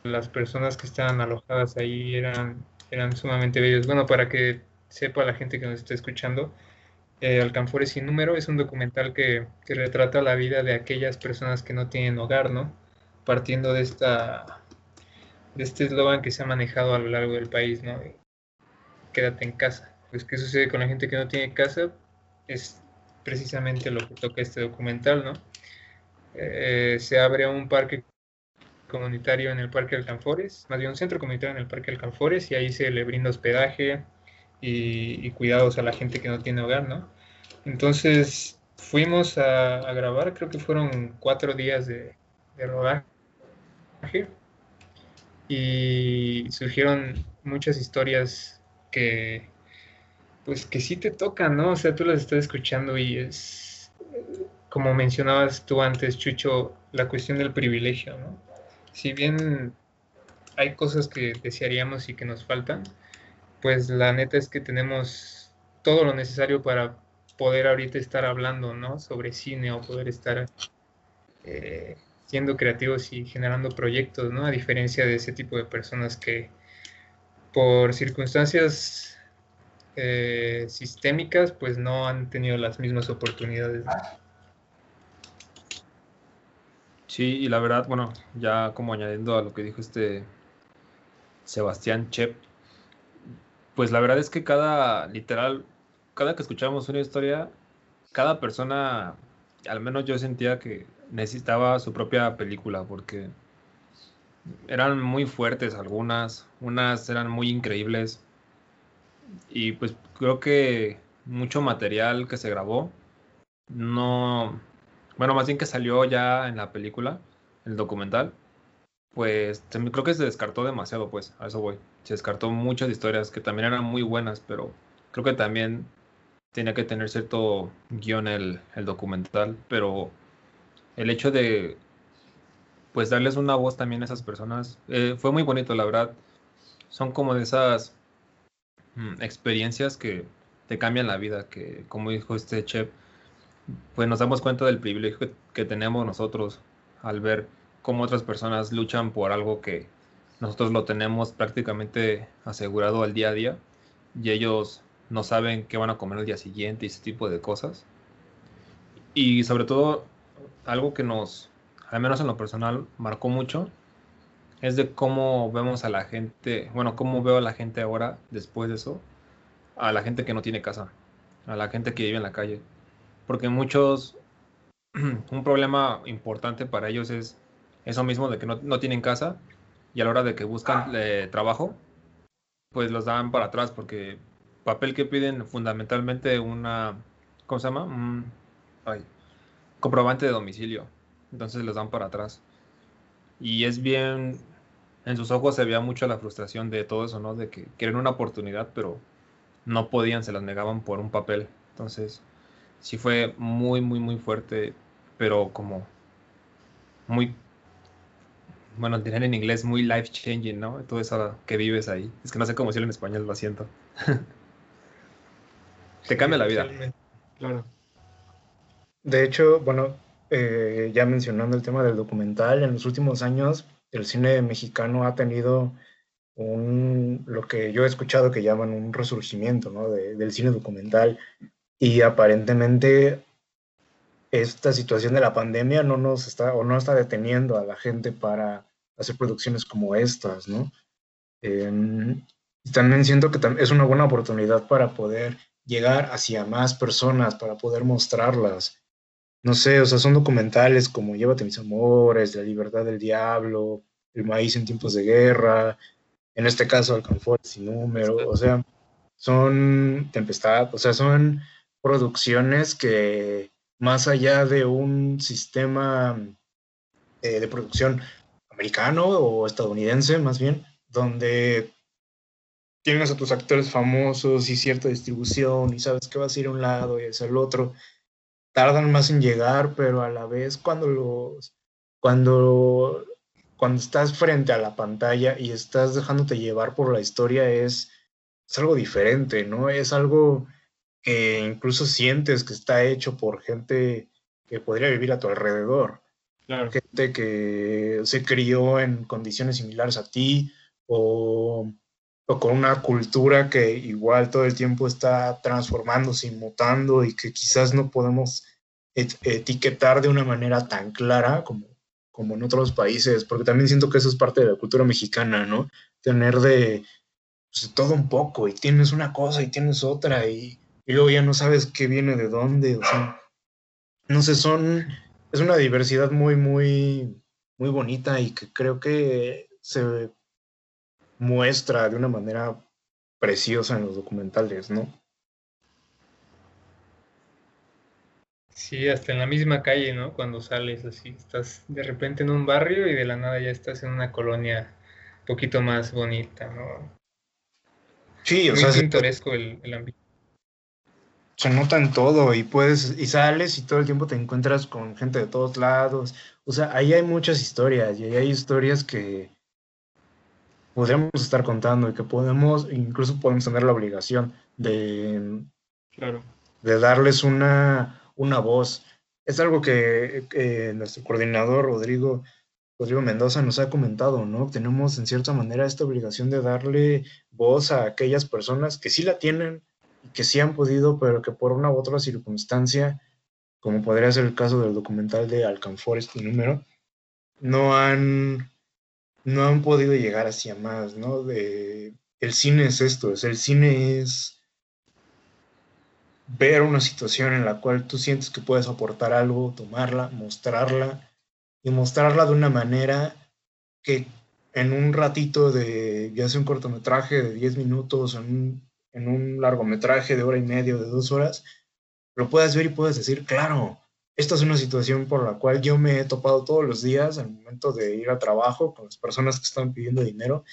las personas que estaban alojadas ahí eran, eran sumamente bellos. Bueno, para que sepa la gente que nos está escuchando, eh, Alcanfores sin número es un documental que, que retrata la vida de aquellas personas que no tienen hogar, ¿no? Partiendo de esta de este eslogan que se ha manejado a lo largo del país, ¿no? Quédate en casa. Pues, ¿qué sucede con la gente que no tiene casa? Es precisamente lo que toca este documental, ¿no? Eh, se abre un parque comunitario en el Parque Alcanfores, más bien un centro comunitario en el Parque Alcanfores, y ahí se le brinda hospedaje y, cuidados a la gente que no tiene hogar, ¿no? Entonces fuimos a, a grabar, creo que fueron cuatro días de, de rodaje, y surgieron muchas historias que, pues que sí te tocan, ¿no? O sea, tú las estás escuchando y es, como mencionabas tú antes, Chucho, la cuestión del privilegio, ¿no? Si bien hay cosas que desearíamos y que nos faltan, pues la neta es que tenemos todo lo necesario para poder ahorita estar hablando, ¿no? Sobre cine o poder estar eh, siendo creativos y generando proyectos, ¿no? A diferencia de ese tipo de personas que por circunstancias eh, sistémicas, pues no han tenido las mismas oportunidades. Sí, y la verdad, bueno, ya como añadiendo a lo que dijo este Sebastián Chep, pues la verdad es que cada, literal, cada que escuchamos una historia, cada persona, al menos yo sentía que necesitaba su propia película, porque eran muy fuertes algunas, unas eran muy increíbles, y pues creo que mucho material que se grabó, no, bueno, más bien que salió ya en la película, el documental, pues creo que se descartó demasiado, pues, a eso voy. Se descartó muchas historias que también eran muy buenas, pero creo que también tenía que tener cierto guion el, el documental, pero el hecho de, pues, darles una voz también a esas personas, eh, fue muy bonito, la verdad. Son como de esas mm, experiencias que te cambian la vida, que como dijo este chef, pues nos damos cuenta del privilegio que tenemos nosotros al ver cómo otras personas luchan por algo que nosotros lo tenemos prácticamente asegurado al día a día y ellos no saben qué van a comer el día siguiente y ese tipo de cosas. Y sobre todo, algo que nos, al menos en lo personal, marcó mucho, es de cómo vemos a la gente, bueno, cómo veo a la gente ahora, después de eso, a la gente que no tiene casa, a la gente que vive en la calle. Porque muchos, un problema importante para ellos es eso mismo de que no, no tienen casa y a la hora de que buscan eh, trabajo, pues los dan para atrás porque papel que piden fundamentalmente una, ¿cómo se llama? Un, ay, comprobante de domicilio. Entonces los dan para atrás. Y es bien, en sus ojos se veía mucho la frustración de todo eso, ¿no? De que quieren una oportunidad, pero no podían, se las negaban por un papel. Entonces, sí fue muy, muy, muy fuerte, pero como muy, bueno, dirían en inglés, muy life changing, ¿no? Todo eso que vives ahí. Es que no sé cómo decirlo en español, lo siento. Te cambia la vida. Claro. De hecho, bueno, eh, ya mencionando el tema del documental, en los últimos años el cine mexicano ha tenido un, lo que yo he escuchado que llaman un resurgimiento, ¿no? de- del cine documental y aparentemente esta situación de la pandemia no nos está o no está deteniendo a la gente para hacer producciones como estas, ¿no? Y también siento que es una buena oportunidad para poder llegar hacia más personas, para poder mostrarlas. No sé, o sea, son documentales como Llévate mis amores, La libertad del diablo, El maíz en tiempos de guerra, en este caso Alcanfores sin número, o sea, son Tempestad, o sea, son producciones que más allá de un sistema eh, de producción americano o estadounidense más bien, donde tienes a tus actores famosos y cierta distribución y sabes que vas a ir a un lado y hacia el otro, tardan más en llegar, pero a la vez cuando los cuando cuando estás frente a la pantalla y estás dejándote llevar por la historia es, es algo diferente, ¿no? Es algo que incluso sientes que está hecho por gente que podría vivir a tu alrededor. Claro. Gente que se crió en condiciones similares a ti o, o con una cultura que igual todo el tiempo está transformándose y mutando y que quizás no podemos et- etiquetar de una manera tan clara como, como en otros países, porque también siento que eso es parte de la cultura mexicana, ¿no? Tener de pues, todo un poco y tienes una cosa y tienes otra y, y luego ya no sabes qué viene de dónde, o sea, no sé, son, es una diversidad muy, muy, muy bonita y que creo que se muestra de una manera preciosa en los documentales, ¿no? Sí, hasta en la misma calle, ¿no? Cuando sales así, estás de repente en un barrio y de la nada ya estás en una colonia un poquito más bonita, ¿no? Sí, o Muy sea, se, pintoresco el, el ambiente. Se nota en todo y puedes, y sales y todo el tiempo te encuentras con gente de todos lados. O sea, ahí hay muchas historias y ahí hay historias que podríamos estar contando y que podemos, incluso podemos tener la obligación de, Claro. de darles una, una voz. Es algo que, que nuestro coordinador Rodrigo, Rodrigo Mendoza nos ha comentado, ¿no? Tenemos en cierta manera esta obligación de darle voz a aquellas personas que sí la tienen que sí han podido, pero que por una u otra circunstancia, como podría ser el caso del documental de Alcanfor, este número, no han, no han podido llegar hacia más, ¿no? De, el cine es esto, es, el cine es ver una situación en la cual tú sientes que puedes aportar algo, tomarla, mostrarla y mostrarla de una manera que en un ratito de, ya sea un cortometraje de 10 minutos, en un, en un largometraje de hora y media, de dos horas, lo puedas ver y puedes decir, claro, esta es una situación por la cual yo me he topado todos los días al momento de ir a trabajo con las personas que están pidiendo dinero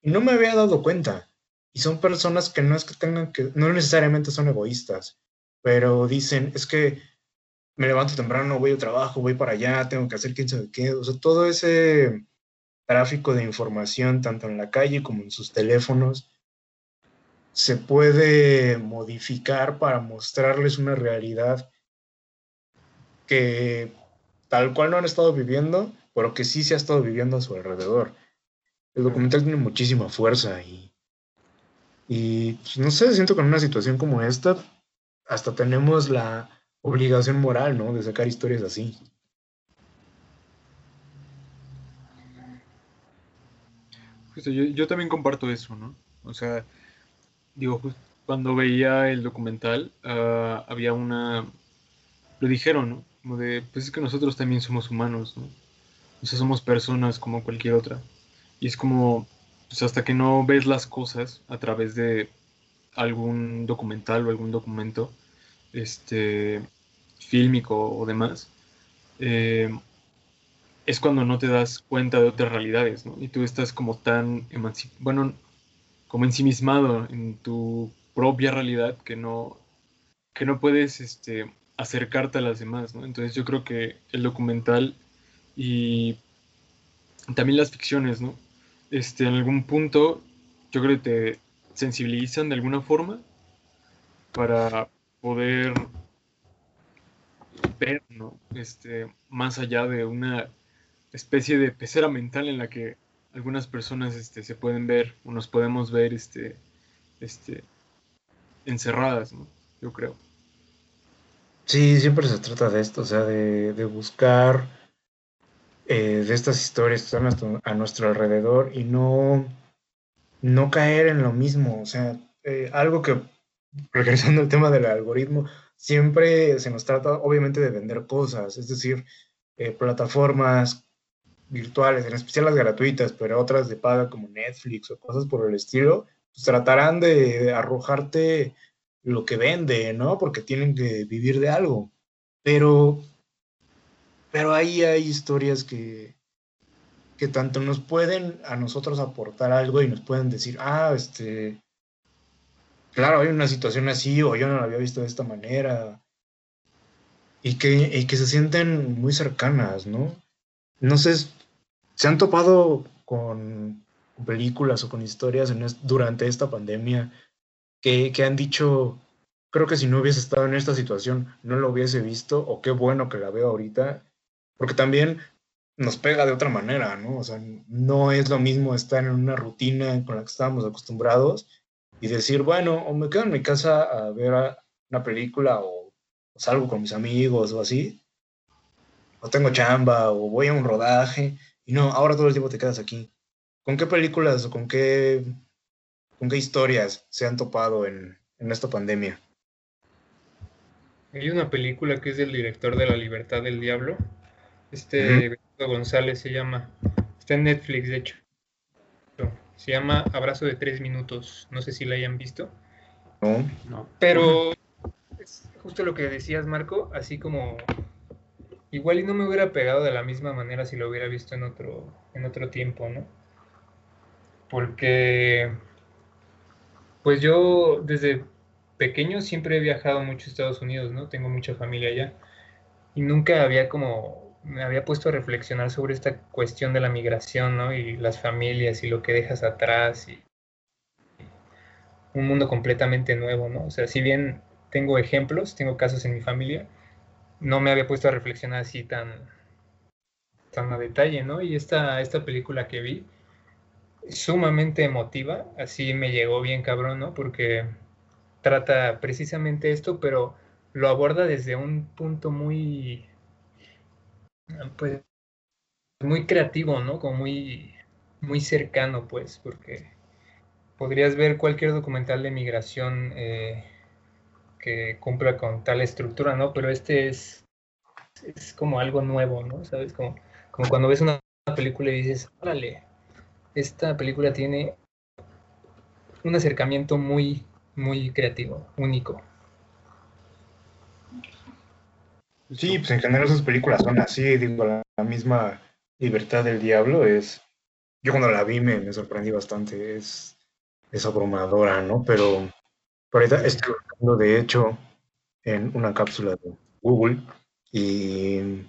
y no me había dado cuenta. Y son personas que no es que tengan que, no necesariamente son egoístas, pero dicen, es que me levanto temprano, voy al trabajo, voy para allá, tengo que hacer quién sabe qué. O sea, todo ese tráfico de información, tanto en la calle como en sus teléfonos, se puede modificar para mostrarles una realidad que tal cual no han estado viviendo, pero que sí se ha estado viviendo a su alrededor. El documental tiene muchísima fuerza y, y pues, no sé, siento que en una situación como esta, hasta tenemos la obligación moral, ¿no? De sacar historias así. Yo, yo también comparto eso, ¿no? O sea, digo, just- cuando veía el documental, ah, había una, lo dijeron, ¿no? Como de, pues es que nosotros también somos humanos, ¿no? O somos personas como cualquier otra. Y es como, pues hasta que no ves las cosas a través de algún documental o algún documento, este, fílmico o demás, eh, es cuando no te das cuenta de otras realidades, ¿no? Y tú estás como tan emanci- bueno, como ensimismado en tu propia realidad que no, que no puedes este, acercarte a las demás, ¿no? Entonces yo creo que el documental y también las ficciones, ¿no? Este, en algún punto yo creo que te sensibilizan de alguna forma para poder ver, ¿no? Este, más allá de una especie de pecera mental en la que algunas personas este, se pueden ver o nos podemos ver este, este, encerradas, ¿no? Yo creo. Sí, siempre se trata de esto, o sea, de, de buscar eh, de estas historias que están a nuestro, alrededor y no, no caer en lo mismo. O sea, eh, algo que, regresando al tema del algoritmo, siempre se nos trata obviamente de vender cosas, es decir, eh, plataformas virtuales, en especial las gratuitas, pero otras de paga como Netflix o cosas por el estilo, pues tratarán de, arrojarte lo que vende, ¿no? Porque tienen que vivir de algo. Pero, pero ahí hay historias que, que tanto nos pueden a nosotros aportar algo y nos pueden decir, ah, este, claro, hay una situación así o yo no la había visto de esta manera. Y que, y que se sienten muy cercanas, ¿no? No sé ¿Se han topado con películas o con historias durante esta pandemia que, que han dicho, creo que si no hubiese estado en esta situación no lo hubiese visto o qué bueno que la veo ahorita? Porque también nos pega de otra manera, ¿no? O sea, no es lo mismo estar en una rutina con la que estábamos acostumbrados y decir, bueno, o me quedo en mi casa a ver una película o salgo con mis amigos o así, o tengo chamba o voy a un rodaje y no, ahora todo el tiempo te quedas aquí. ¿Con qué películas o con qué, con qué historias se han topado en, en esta pandemia? Hay una película que es del director de La Libertad del Diablo, este González se llama. Está en Netflix, de hecho. Se llama Abrazo de tres minutos. No sé si la hayan visto. No. no. Pero es justo lo que decías, Marco, así como igual y no me hubiera pegado de la misma manera si lo hubiera visto en otro, en otro tiempo, ¿no? Porque pues yo desde pequeño siempre he viajado mucho a Estados Unidos, ¿no? Tengo mucha familia allá. Y nunca había como me había puesto a reflexionar sobre esta cuestión de la migración, ¿no? Y las familias y lo que dejas atrás y un mundo completamente nuevo, ¿no? O sea, si bien tengo ejemplos, tengo casos en mi familia, no me había puesto a reflexionar así tan, tan a detalle, ¿no? Y esta, esta película que vi, sumamente emotiva, así me llegó bien cabrón, ¿no? Porque trata precisamente esto, pero lo aborda desde un punto muy pues muy creativo, ¿no? Como muy, muy cercano, pues, porque podrías ver cualquier documental de migración eh, que cumpla con tal estructura, ¿no? Pero este es, es como algo nuevo, ¿no? ¿Sabes? Como, como cuando ves una película y dices, órale, esta película tiene un acercamiento muy, muy creativo, único. Sí, pues en general esas películas son así, digo, la, misma Libertad del Diablo es, yo cuando la vi me, sorprendí bastante, es, es abrumadora, ¿no? Pero por ahorita estoy buscando, de hecho, en una cápsula de Google y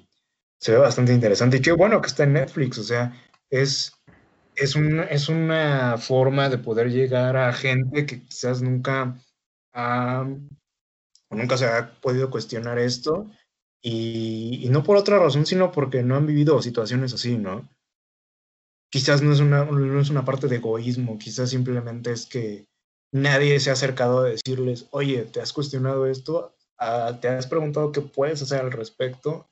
se ve bastante interesante y qué bueno que está en Netflix, o sea, es, es, es una forma de poder llegar a gente que quizás nunca ha, nunca se ha podido cuestionar esto y, no por otra razón, sino porque no han vivido situaciones así, ¿no? Quizás no es, una, no es una parte de egoísmo, quizás simplemente es que nadie se ha acercado a decirles, oye, ¿te has cuestionado esto? Ah, ¿Te has preguntado qué puedes hacer al respecto?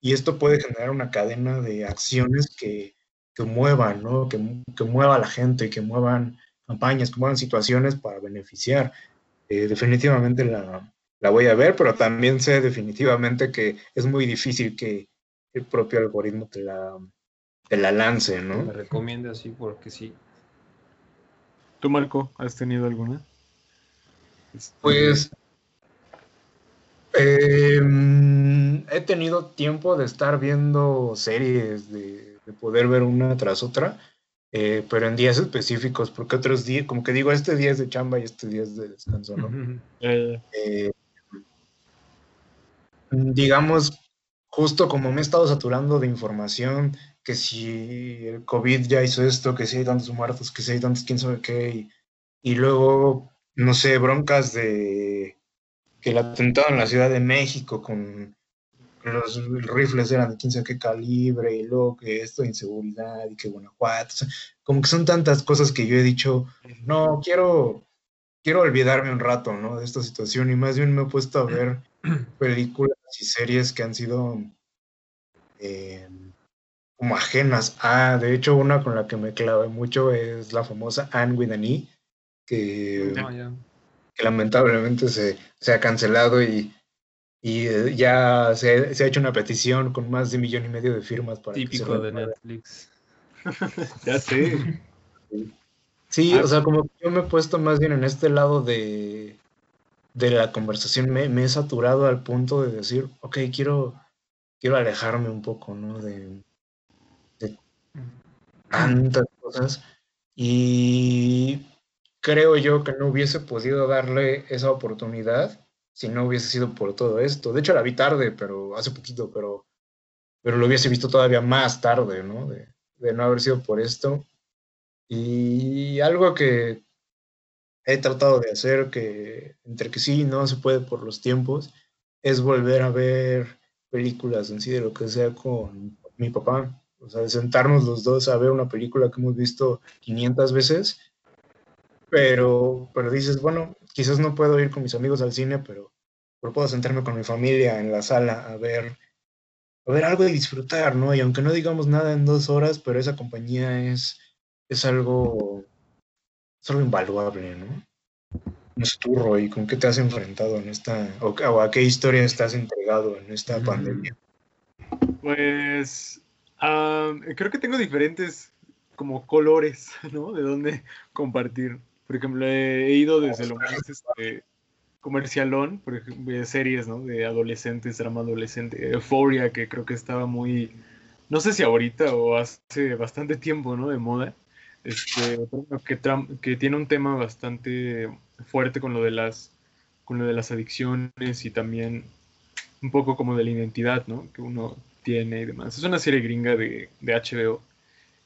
Y esto puede generar una cadena de acciones que, que muevan, ¿no? Que, que mueva a la gente, que muevan campañas, que muevan situaciones para beneficiar. Eh, definitivamente la, la voy a ver, pero también sé definitivamente que es muy difícil que el propio algoritmo te la, te la lance, ¿no? Me recomiende así porque sí. ¿Tú, Marco, has tenido alguna? Pues em, he tenido tiempo de estar viendo series, de, poder ver una tras otra, eh, pero en días específicos, porque otros días, como que digo, este día es de chamba y este día es de descanso, ¿no? eh, digamos, justo como me he estado saturando de información, que si el COVID ya hizo esto, que si hay tantos muertos, que si hay tantos quién sabe qué, y, luego, no sé, broncas de que el atentado en la Ciudad de México con los rifles eran de quién sabe qué calibre, y luego que esto de inseguridad y que Guanajuato, como que son tantas cosas que yo he dicho, no, quiero, quiero olvidarme un rato, ¿no? De esta situación y más bien me he puesto a ver películas y series que han sido eh, como ajenas. Ah, de hecho, una con la que me clavé mucho es la famosa Anne with an E, que, ah, que lamentablemente se, se, ha cancelado y, y eh, ya se, se, ha hecho una petición con más de un millón y medio de firmas para Típico de Netflix. ya sé. Sí, o sea, como yo me he puesto más bien en este lado de, de la conversación me, he saturado al punto de decir, ok, quiero, quiero alejarme un poco, ¿no? De, tantas cosas. Y creo yo que no hubiese podido darle esa oportunidad si no hubiese sido por todo esto. De hecho, la vi tarde, pero hace poquito, pero, pero lo hubiese visto todavía más tarde, ¿no? De, no haber sido por esto. Y algo que he tratado de hacer, que entre que sí no se puede por los tiempos, es volver a ver películas en sí de lo que sea con mi papá. O sea, de sentarnos los dos a ver una película que hemos visto 500 veces, pero, pero dices, bueno, quizás no puedo ir con mis amigos al cine, pero, pero puedo sentarme con mi familia en la sala a ver, a ver algo y disfrutar, ¿no? Y aunque no digamos nada en dos horas, pero esa compañía es, es algo, es algo invaluable, ¿no? No tú, Roy, ¿con qué te has enfrentado en esta, o, o a qué historia estás entregado en esta pandemia? Pues ah, creo que tengo diferentes como colores, ¿no? De dónde compartir. Por ejemplo, he ido desde lo más este, comercialón, por ejemplo, series, ¿no? De adolescentes, drama adolescente, Euphoria, que creo que estaba muy, no sé si ahorita o hace bastante tiempo, ¿no? De moda. Este, que, que tiene un tema bastante fuerte con lo de las con lo de las adicciones y también un poco como de la identidad, ¿no? Que uno tiene y demás. Es una serie gringa de, de HBO.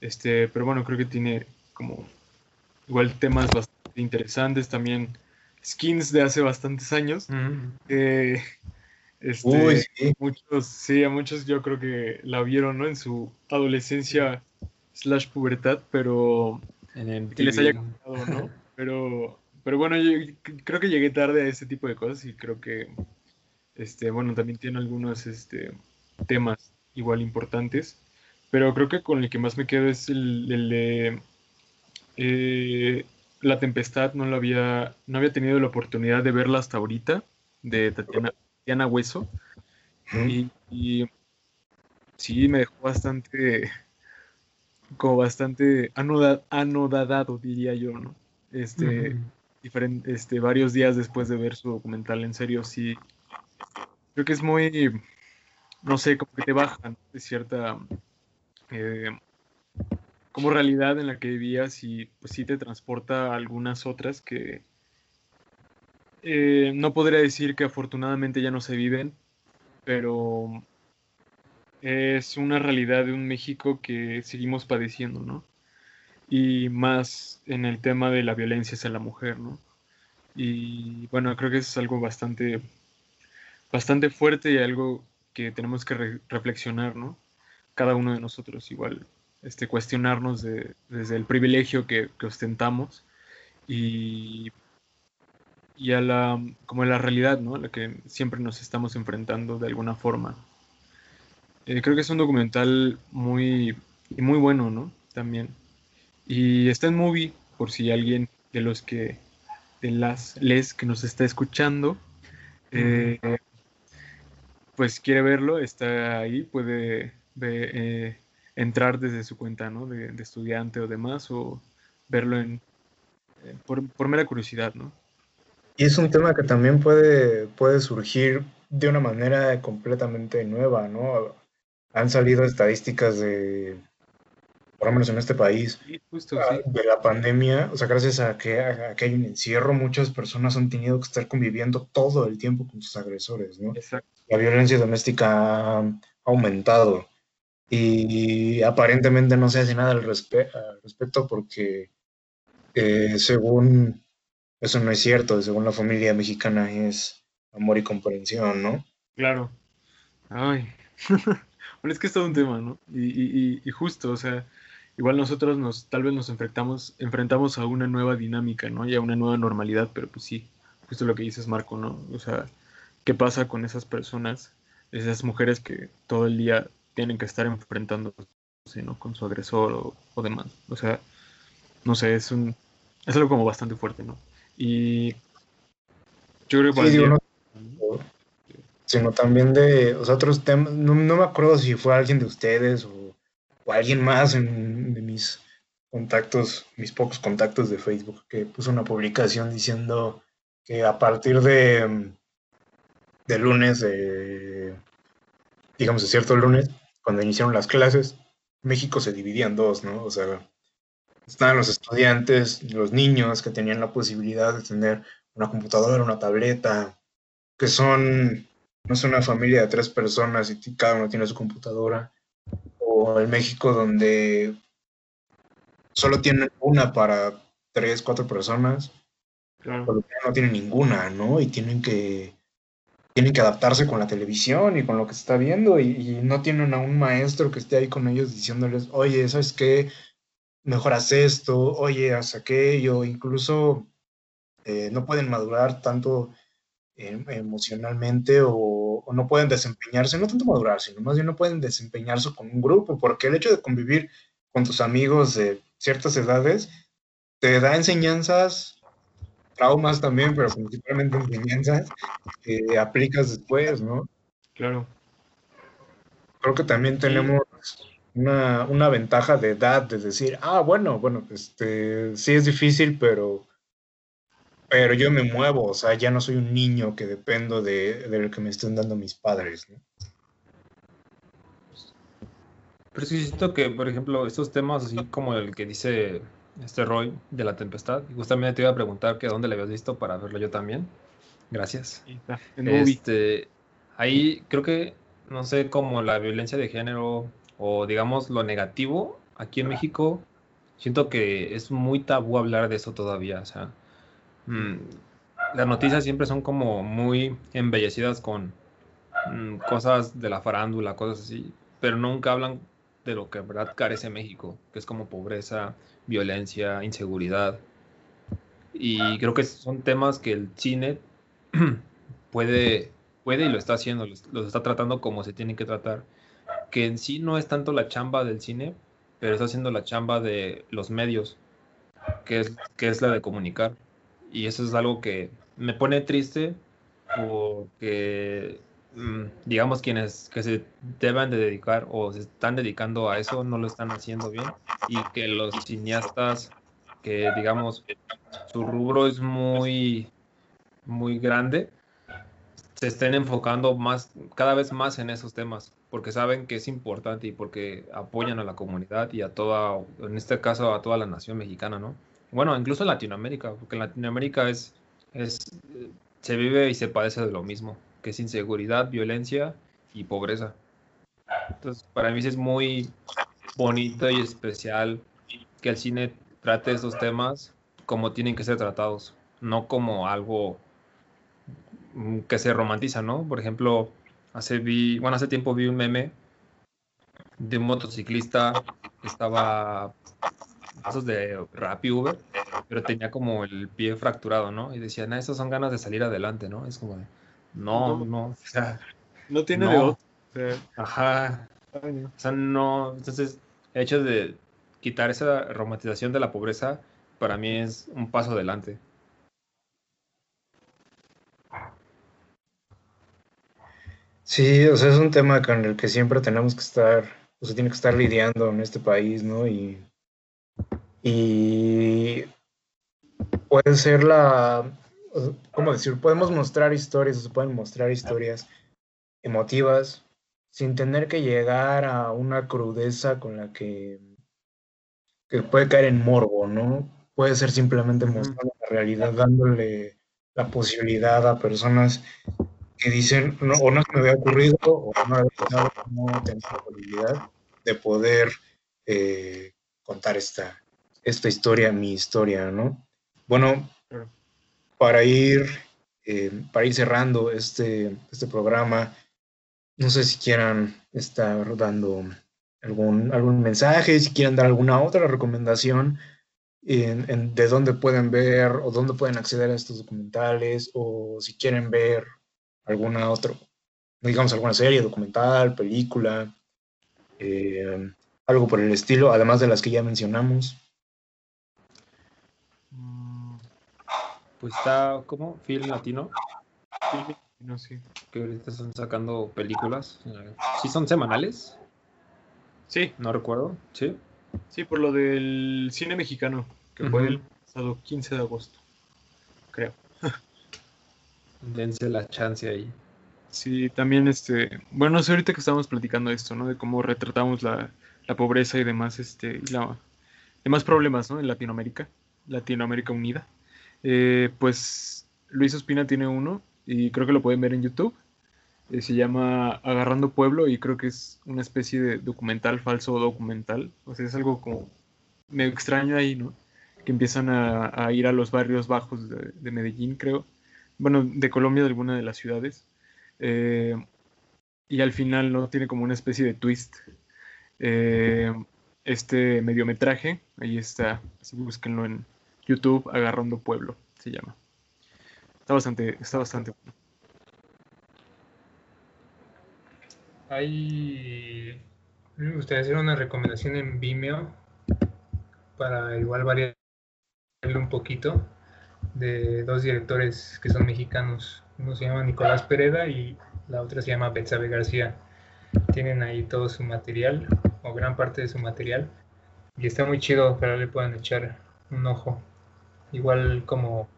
Este, pero bueno, creo que tiene como igual temas bastante interesantes también. Skins de hace bastantes años. este, Uy, sí. Muchos, sí, a muchos yo creo que la vieron, ¿no? En su adolescencia slash pubertad, pero En que les haya gustado, ¿no? Pero, pero bueno, yo creo que llegué tarde a ese tipo de cosas y creo que, este, bueno, también tiene algunos, este, temas igual importantes, pero creo que con el que más me quedo es el, el de eh, La Tempestad, no lo había, no había tenido la oportunidad de verla hasta ahorita, de Tatiana, Tatiana Hueso, y, y sí, me dejó bastante, como bastante anoda- anodadado, diría yo, ¿no? Este, diferen- este, varios días después de ver su documental, en serio, sí, creo que es muy, no sé, como que te bajan de cierta, eh, como realidad en la que vivías y pues sí te transporta a algunas otras que eh, no podría decir que afortunadamente ya no se viven, pero es una realidad de un México que seguimos padeciendo, ¿no? Y más en el tema de la violencia hacia la mujer, ¿no? Y bueno, creo que eso es algo bastante, bastante fuerte y algo que tenemos que re- reflexionar, ¿no? Cada uno de nosotros, igual, este, cuestionarnos de- desde el privilegio que, que ostentamos y, y a la, como a la realidad, ¿no? A la que siempre nos estamos enfrentando de alguna forma. Eh, creo que es un documental muy, muy bueno, ¿no? También. Y está en movie, por si alguien de los que, de las les que nos está escuchando, eh, pues quiere verlo, está ahí, puede ve- eh, entrar desde su cuenta, ¿no? De, de estudiante o demás, o verlo en, eh, por, por mera curiosidad, ¿no? Y es un tema que también puede, puede surgir de una manera completamente nueva, ¿no? Han salido estadísticas de, por lo menos en este país, Sí, justo, sí. de la pandemia, o sea, gracias a que, a que hay un encierro, muchas personas han tenido que estar conviviendo todo el tiempo con sus agresores, ¿no? Exacto. La violencia doméstica ha aumentado y aparentemente no se hace nada al, respe- respecto porque eh, según eso no es cierto, según la familia mexicana es amor y comprensión, ¿no? Claro. Ay. Bueno, es que es todo un tema, ¿no? Y, y- y- y justo, o sea, igual nosotros nos, tal vez nos enfrentamos, enfrentamos a una nueva dinámica, ¿no? Y a una nueva normalidad, pero pues sí, justo lo que dices, Marco, ¿no? O sea, ¿qué pasa con esas personas, esas mujeres que todo el día tienen que estar enfrentándose, ¿no? Con su agresor o, o demás. O sea, no sé, es un, es algo como bastante fuerte, ¿no? Y yo creo que para Sí, día- no- sino también de o sea, otros temas, no, no me acuerdo si fue alguien de ustedes o, o alguien más en, de mis contactos, mis pocos contactos de Facebook, que puso una publicación diciendo que a partir de, de lunes, digamos de cierto lunes, cuando iniciaron las clases, México se dividía en dos, ¿no? O sea, estaban los estudiantes, los niños que tenían la posibilidad de tener una computadora, una tableta, que son, no es una familia de tres personas y cada uno tiene su computadora, o o el México donde solo tienen una para tres, cuatro personas, Claro. pero no tienen ninguna, ¿no? Y tienen que, tienen que adaptarse con la televisión y con lo que se está viendo y, no tienen a un maestro que esté ahí con ellos diciéndoles, oye, ¿sabes qué? Mejor haz esto, oye, haz aquello, incluso eh, no pueden madurar tanto em, emocionalmente o, o no pueden desempeñarse, no tanto madurar, sino más bien no pueden desempeñarse con un grupo, porque el hecho de convivir con tus amigos de ciertas edades te da enseñanzas, traumas también, pero principalmente enseñanzas que aplicas después, ¿no? Claro. Creo que también tenemos una, una ventaja de edad, de decir, ah, bueno, bueno, este, sí es difícil, pero, pero yo me muevo, o sea, ya no soy un niño que dependo de, de lo que me estén dando mis padres, ¿no? Pero sí siento que, por ejemplo, estos temas así como el que dice este Roy de la tempestad, y justamente te iba a preguntar que dónde le habías visto para verlo yo también. Gracias. Este, ahí creo que, no sé, como la violencia de género o digamos lo negativo, aquí en México, siento que es muy tabú hablar de eso todavía. O sea, mm, las noticias siempre son como muy embellecidas con mm, cosas de la farándula, cosas así, pero nunca hablan de lo que en verdad carece México, que es como pobreza, violencia, inseguridad. Y creo que son temas que el cine puede, puede y lo está haciendo, los, está tratando como se tienen que tratar. Que en sí no es tanto la chamba del cine, pero está haciendo la chamba de los medios, que es, que es la de comunicar. Y eso es algo que me pone triste porque, digamos, quienes que se deben de dedicar o se están dedicando a eso no lo están haciendo bien y que los cineastas que, digamos, su rubro es muy, muy grande, se estén enfocando más, cada vez más en esos temas, porque saben que es importante y porque apoyan a la comunidad y a toda, en este caso, a toda la nación mexicana, ¿no? Bueno, incluso Latinoamérica, porque Latinoamérica es, es, se vive y se padece de lo mismo, que es inseguridad, violencia y pobreza. Entonces, para mí es muy bonito y especial que el cine trate esos temas como tienen que ser tratados, no como algo que se romantiza, ¿no? Por ejemplo, hace vi, bueno, hace tiempo vi un meme de un motociclista que estaba esos de Rappi Uber, pero tenía como el pie fracturado, ¿no? Y decía, nah, esas son ganas de salir adelante, ¿no? Es como no, No. no, o sea, No tiene no. de otro. O sea, ajá, ay, no. o sea, no, entonces, el hecho de quitar esa romantización de la pobreza, para mí es un paso adelante. Sí, o sea, es un tema con el que siempre tenemos que estar, o sea, tiene que estar lidiando en este país, ¿no? Y, y puede ser la, ¿cómo decir? Podemos mostrar historias, o se pueden mostrar historias emotivas sin tener que llegar a una crudeza con la que, que puede caer en morbo, ¿no? Puede ser simplemente Ujú. mostrando la realidad, dándole la posibilidad a personas que dicen, no, o no se me había ocurrido, o no había pensado, no tenía la posibilidad de poder eh, contar esta, esta historia, mi historia, ¿no? Bueno. Para ir, eh, para ir cerrando este, este programa, no sé si quieran estar dando algún, algún mensaje, si quieren dar alguna otra recomendación en, en de dónde pueden ver o dónde pueden acceder a estos documentales, o si quieren ver alguna otra, digamos alguna serie, documental, película, eh, algo por el estilo, además de las que ya mencionamos. Pues está como film latino, sí, no, sí. que ahorita están sacando películas. Sí son semanales, Sí, no recuerdo, ¿sí? sí, por lo del cine mexicano, que fue el pasado 15 de agosto, creo. Dense la chance ahí. Sí, también este, bueno, no sé ahorita que estamos platicando esto, ¿no? De cómo retratamos la, la pobreza y demás, este, y la, demás problemas, ¿no? En Latinoamérica, Latinoamérica Unida. Eh, pues Luis Ospina tiene uno y creo que lo pueden ver en YouTube. Eh, se llama Agarrando Pueblo y creo que es una especie de documental, falso documental. O sea, es algo como medio extraño ahí, ¿no? Que empiezan a, ir a los barrios bajos de, Medellín, creo. Bueno, de Colombia, de alguna de las ciudades. Eh, y al final, ¿no? Tiene como una especie de twist. Eh, este mediometraje, ahí está, así búsquenlo en YouTube, Agarrando Pueblo, se llama. Está bastante, está bastante bueno. Hay. Me gustaría hacer una recomendación en Vimeo para igual variar un poquito de dos directores que son mexicanos. Uno se llama Nicolás Pereda y la otra se llama Betsabe García. Tienen ahí todo su material o gran parte de su material y está muy chido, para le puedan echar un ojo. Igual como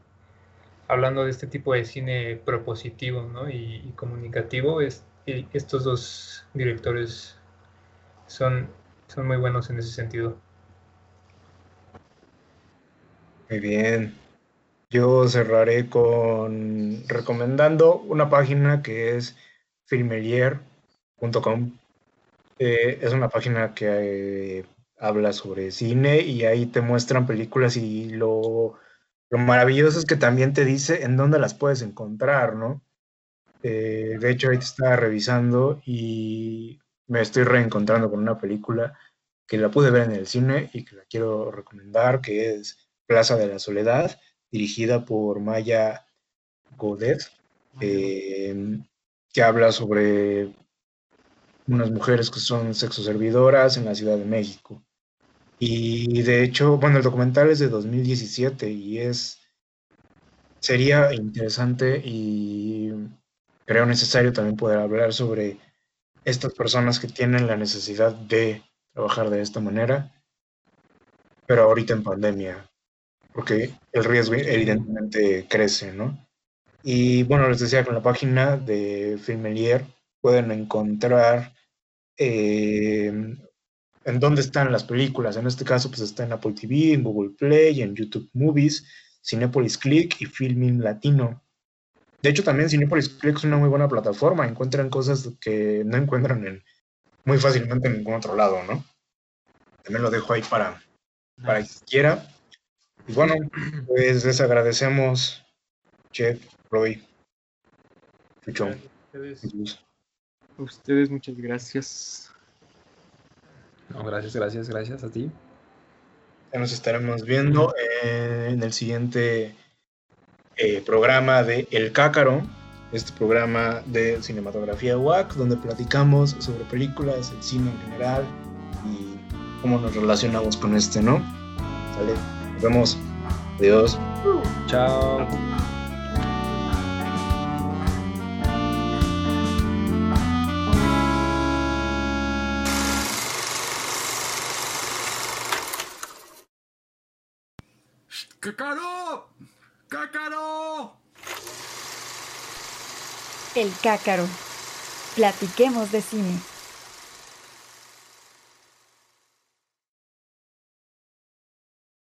hablando de este tipo de cine propositivo y comunicativo, es estos dos directores son, son muy buenos en ese sentido. Muy bien. Yo cerraré con recomendando una página que es filmelier.com. Eh, es una página que eh, habla sobre cine y ahí te muestran películas y lo, lo maravilloso es que también te dice en dónde las puedes encontrar, ¿no? Eh, de hecho, ahorita estaba revisando y me estoy reencontrando con una película que la pude ver en el cine y que la quiero recomendar, que es Plaza de la Soledad, dirigida por Maya Godet, eh, que habla sobre unas mujeres que son sexoservidoras en la Ciudad de México. Y de hecho, bueno, el documental es de 2017 y es sería interesante y creo necesario también poder hablar sobre estas personas que tienen la necesidad de trabajar de esta manera, pero ahorita en pandemia, porque el riesgo evidentemente crece, ¿no? Y bueno, les decía, con la página de Filmelier pueden encontrar eh, en dónde están las películas. En este caso, pues está en Apple TV, en Google Play, en YouTube Movies, Cinepolis Click y Filming Latino. De hecho, también Cinepolis Click es una muy buena plataforma. Encuentran cosas que no encuentran en, muy fácilmente en ningún otro lado, ¿no? También lo dejo ahí para, para quien quiera. Y bueno, pues les agradecemos, Chef, Roy, Chuchón. ustedes, muchas gracias. No, gracias, gracias, gracias a ti. Ya nos estaremos viendo en el siguiente eh, programa de El Cácaro, este programa de cinematografía WAC, donde platicamos sobre películas, el cine en general y cómo nos relacionamos con este, ¿no? Sale, nos vemos. Adiós. Chao. ¡Cácaro! ¡Cácaro! El cácaro. Platiquemos de cine.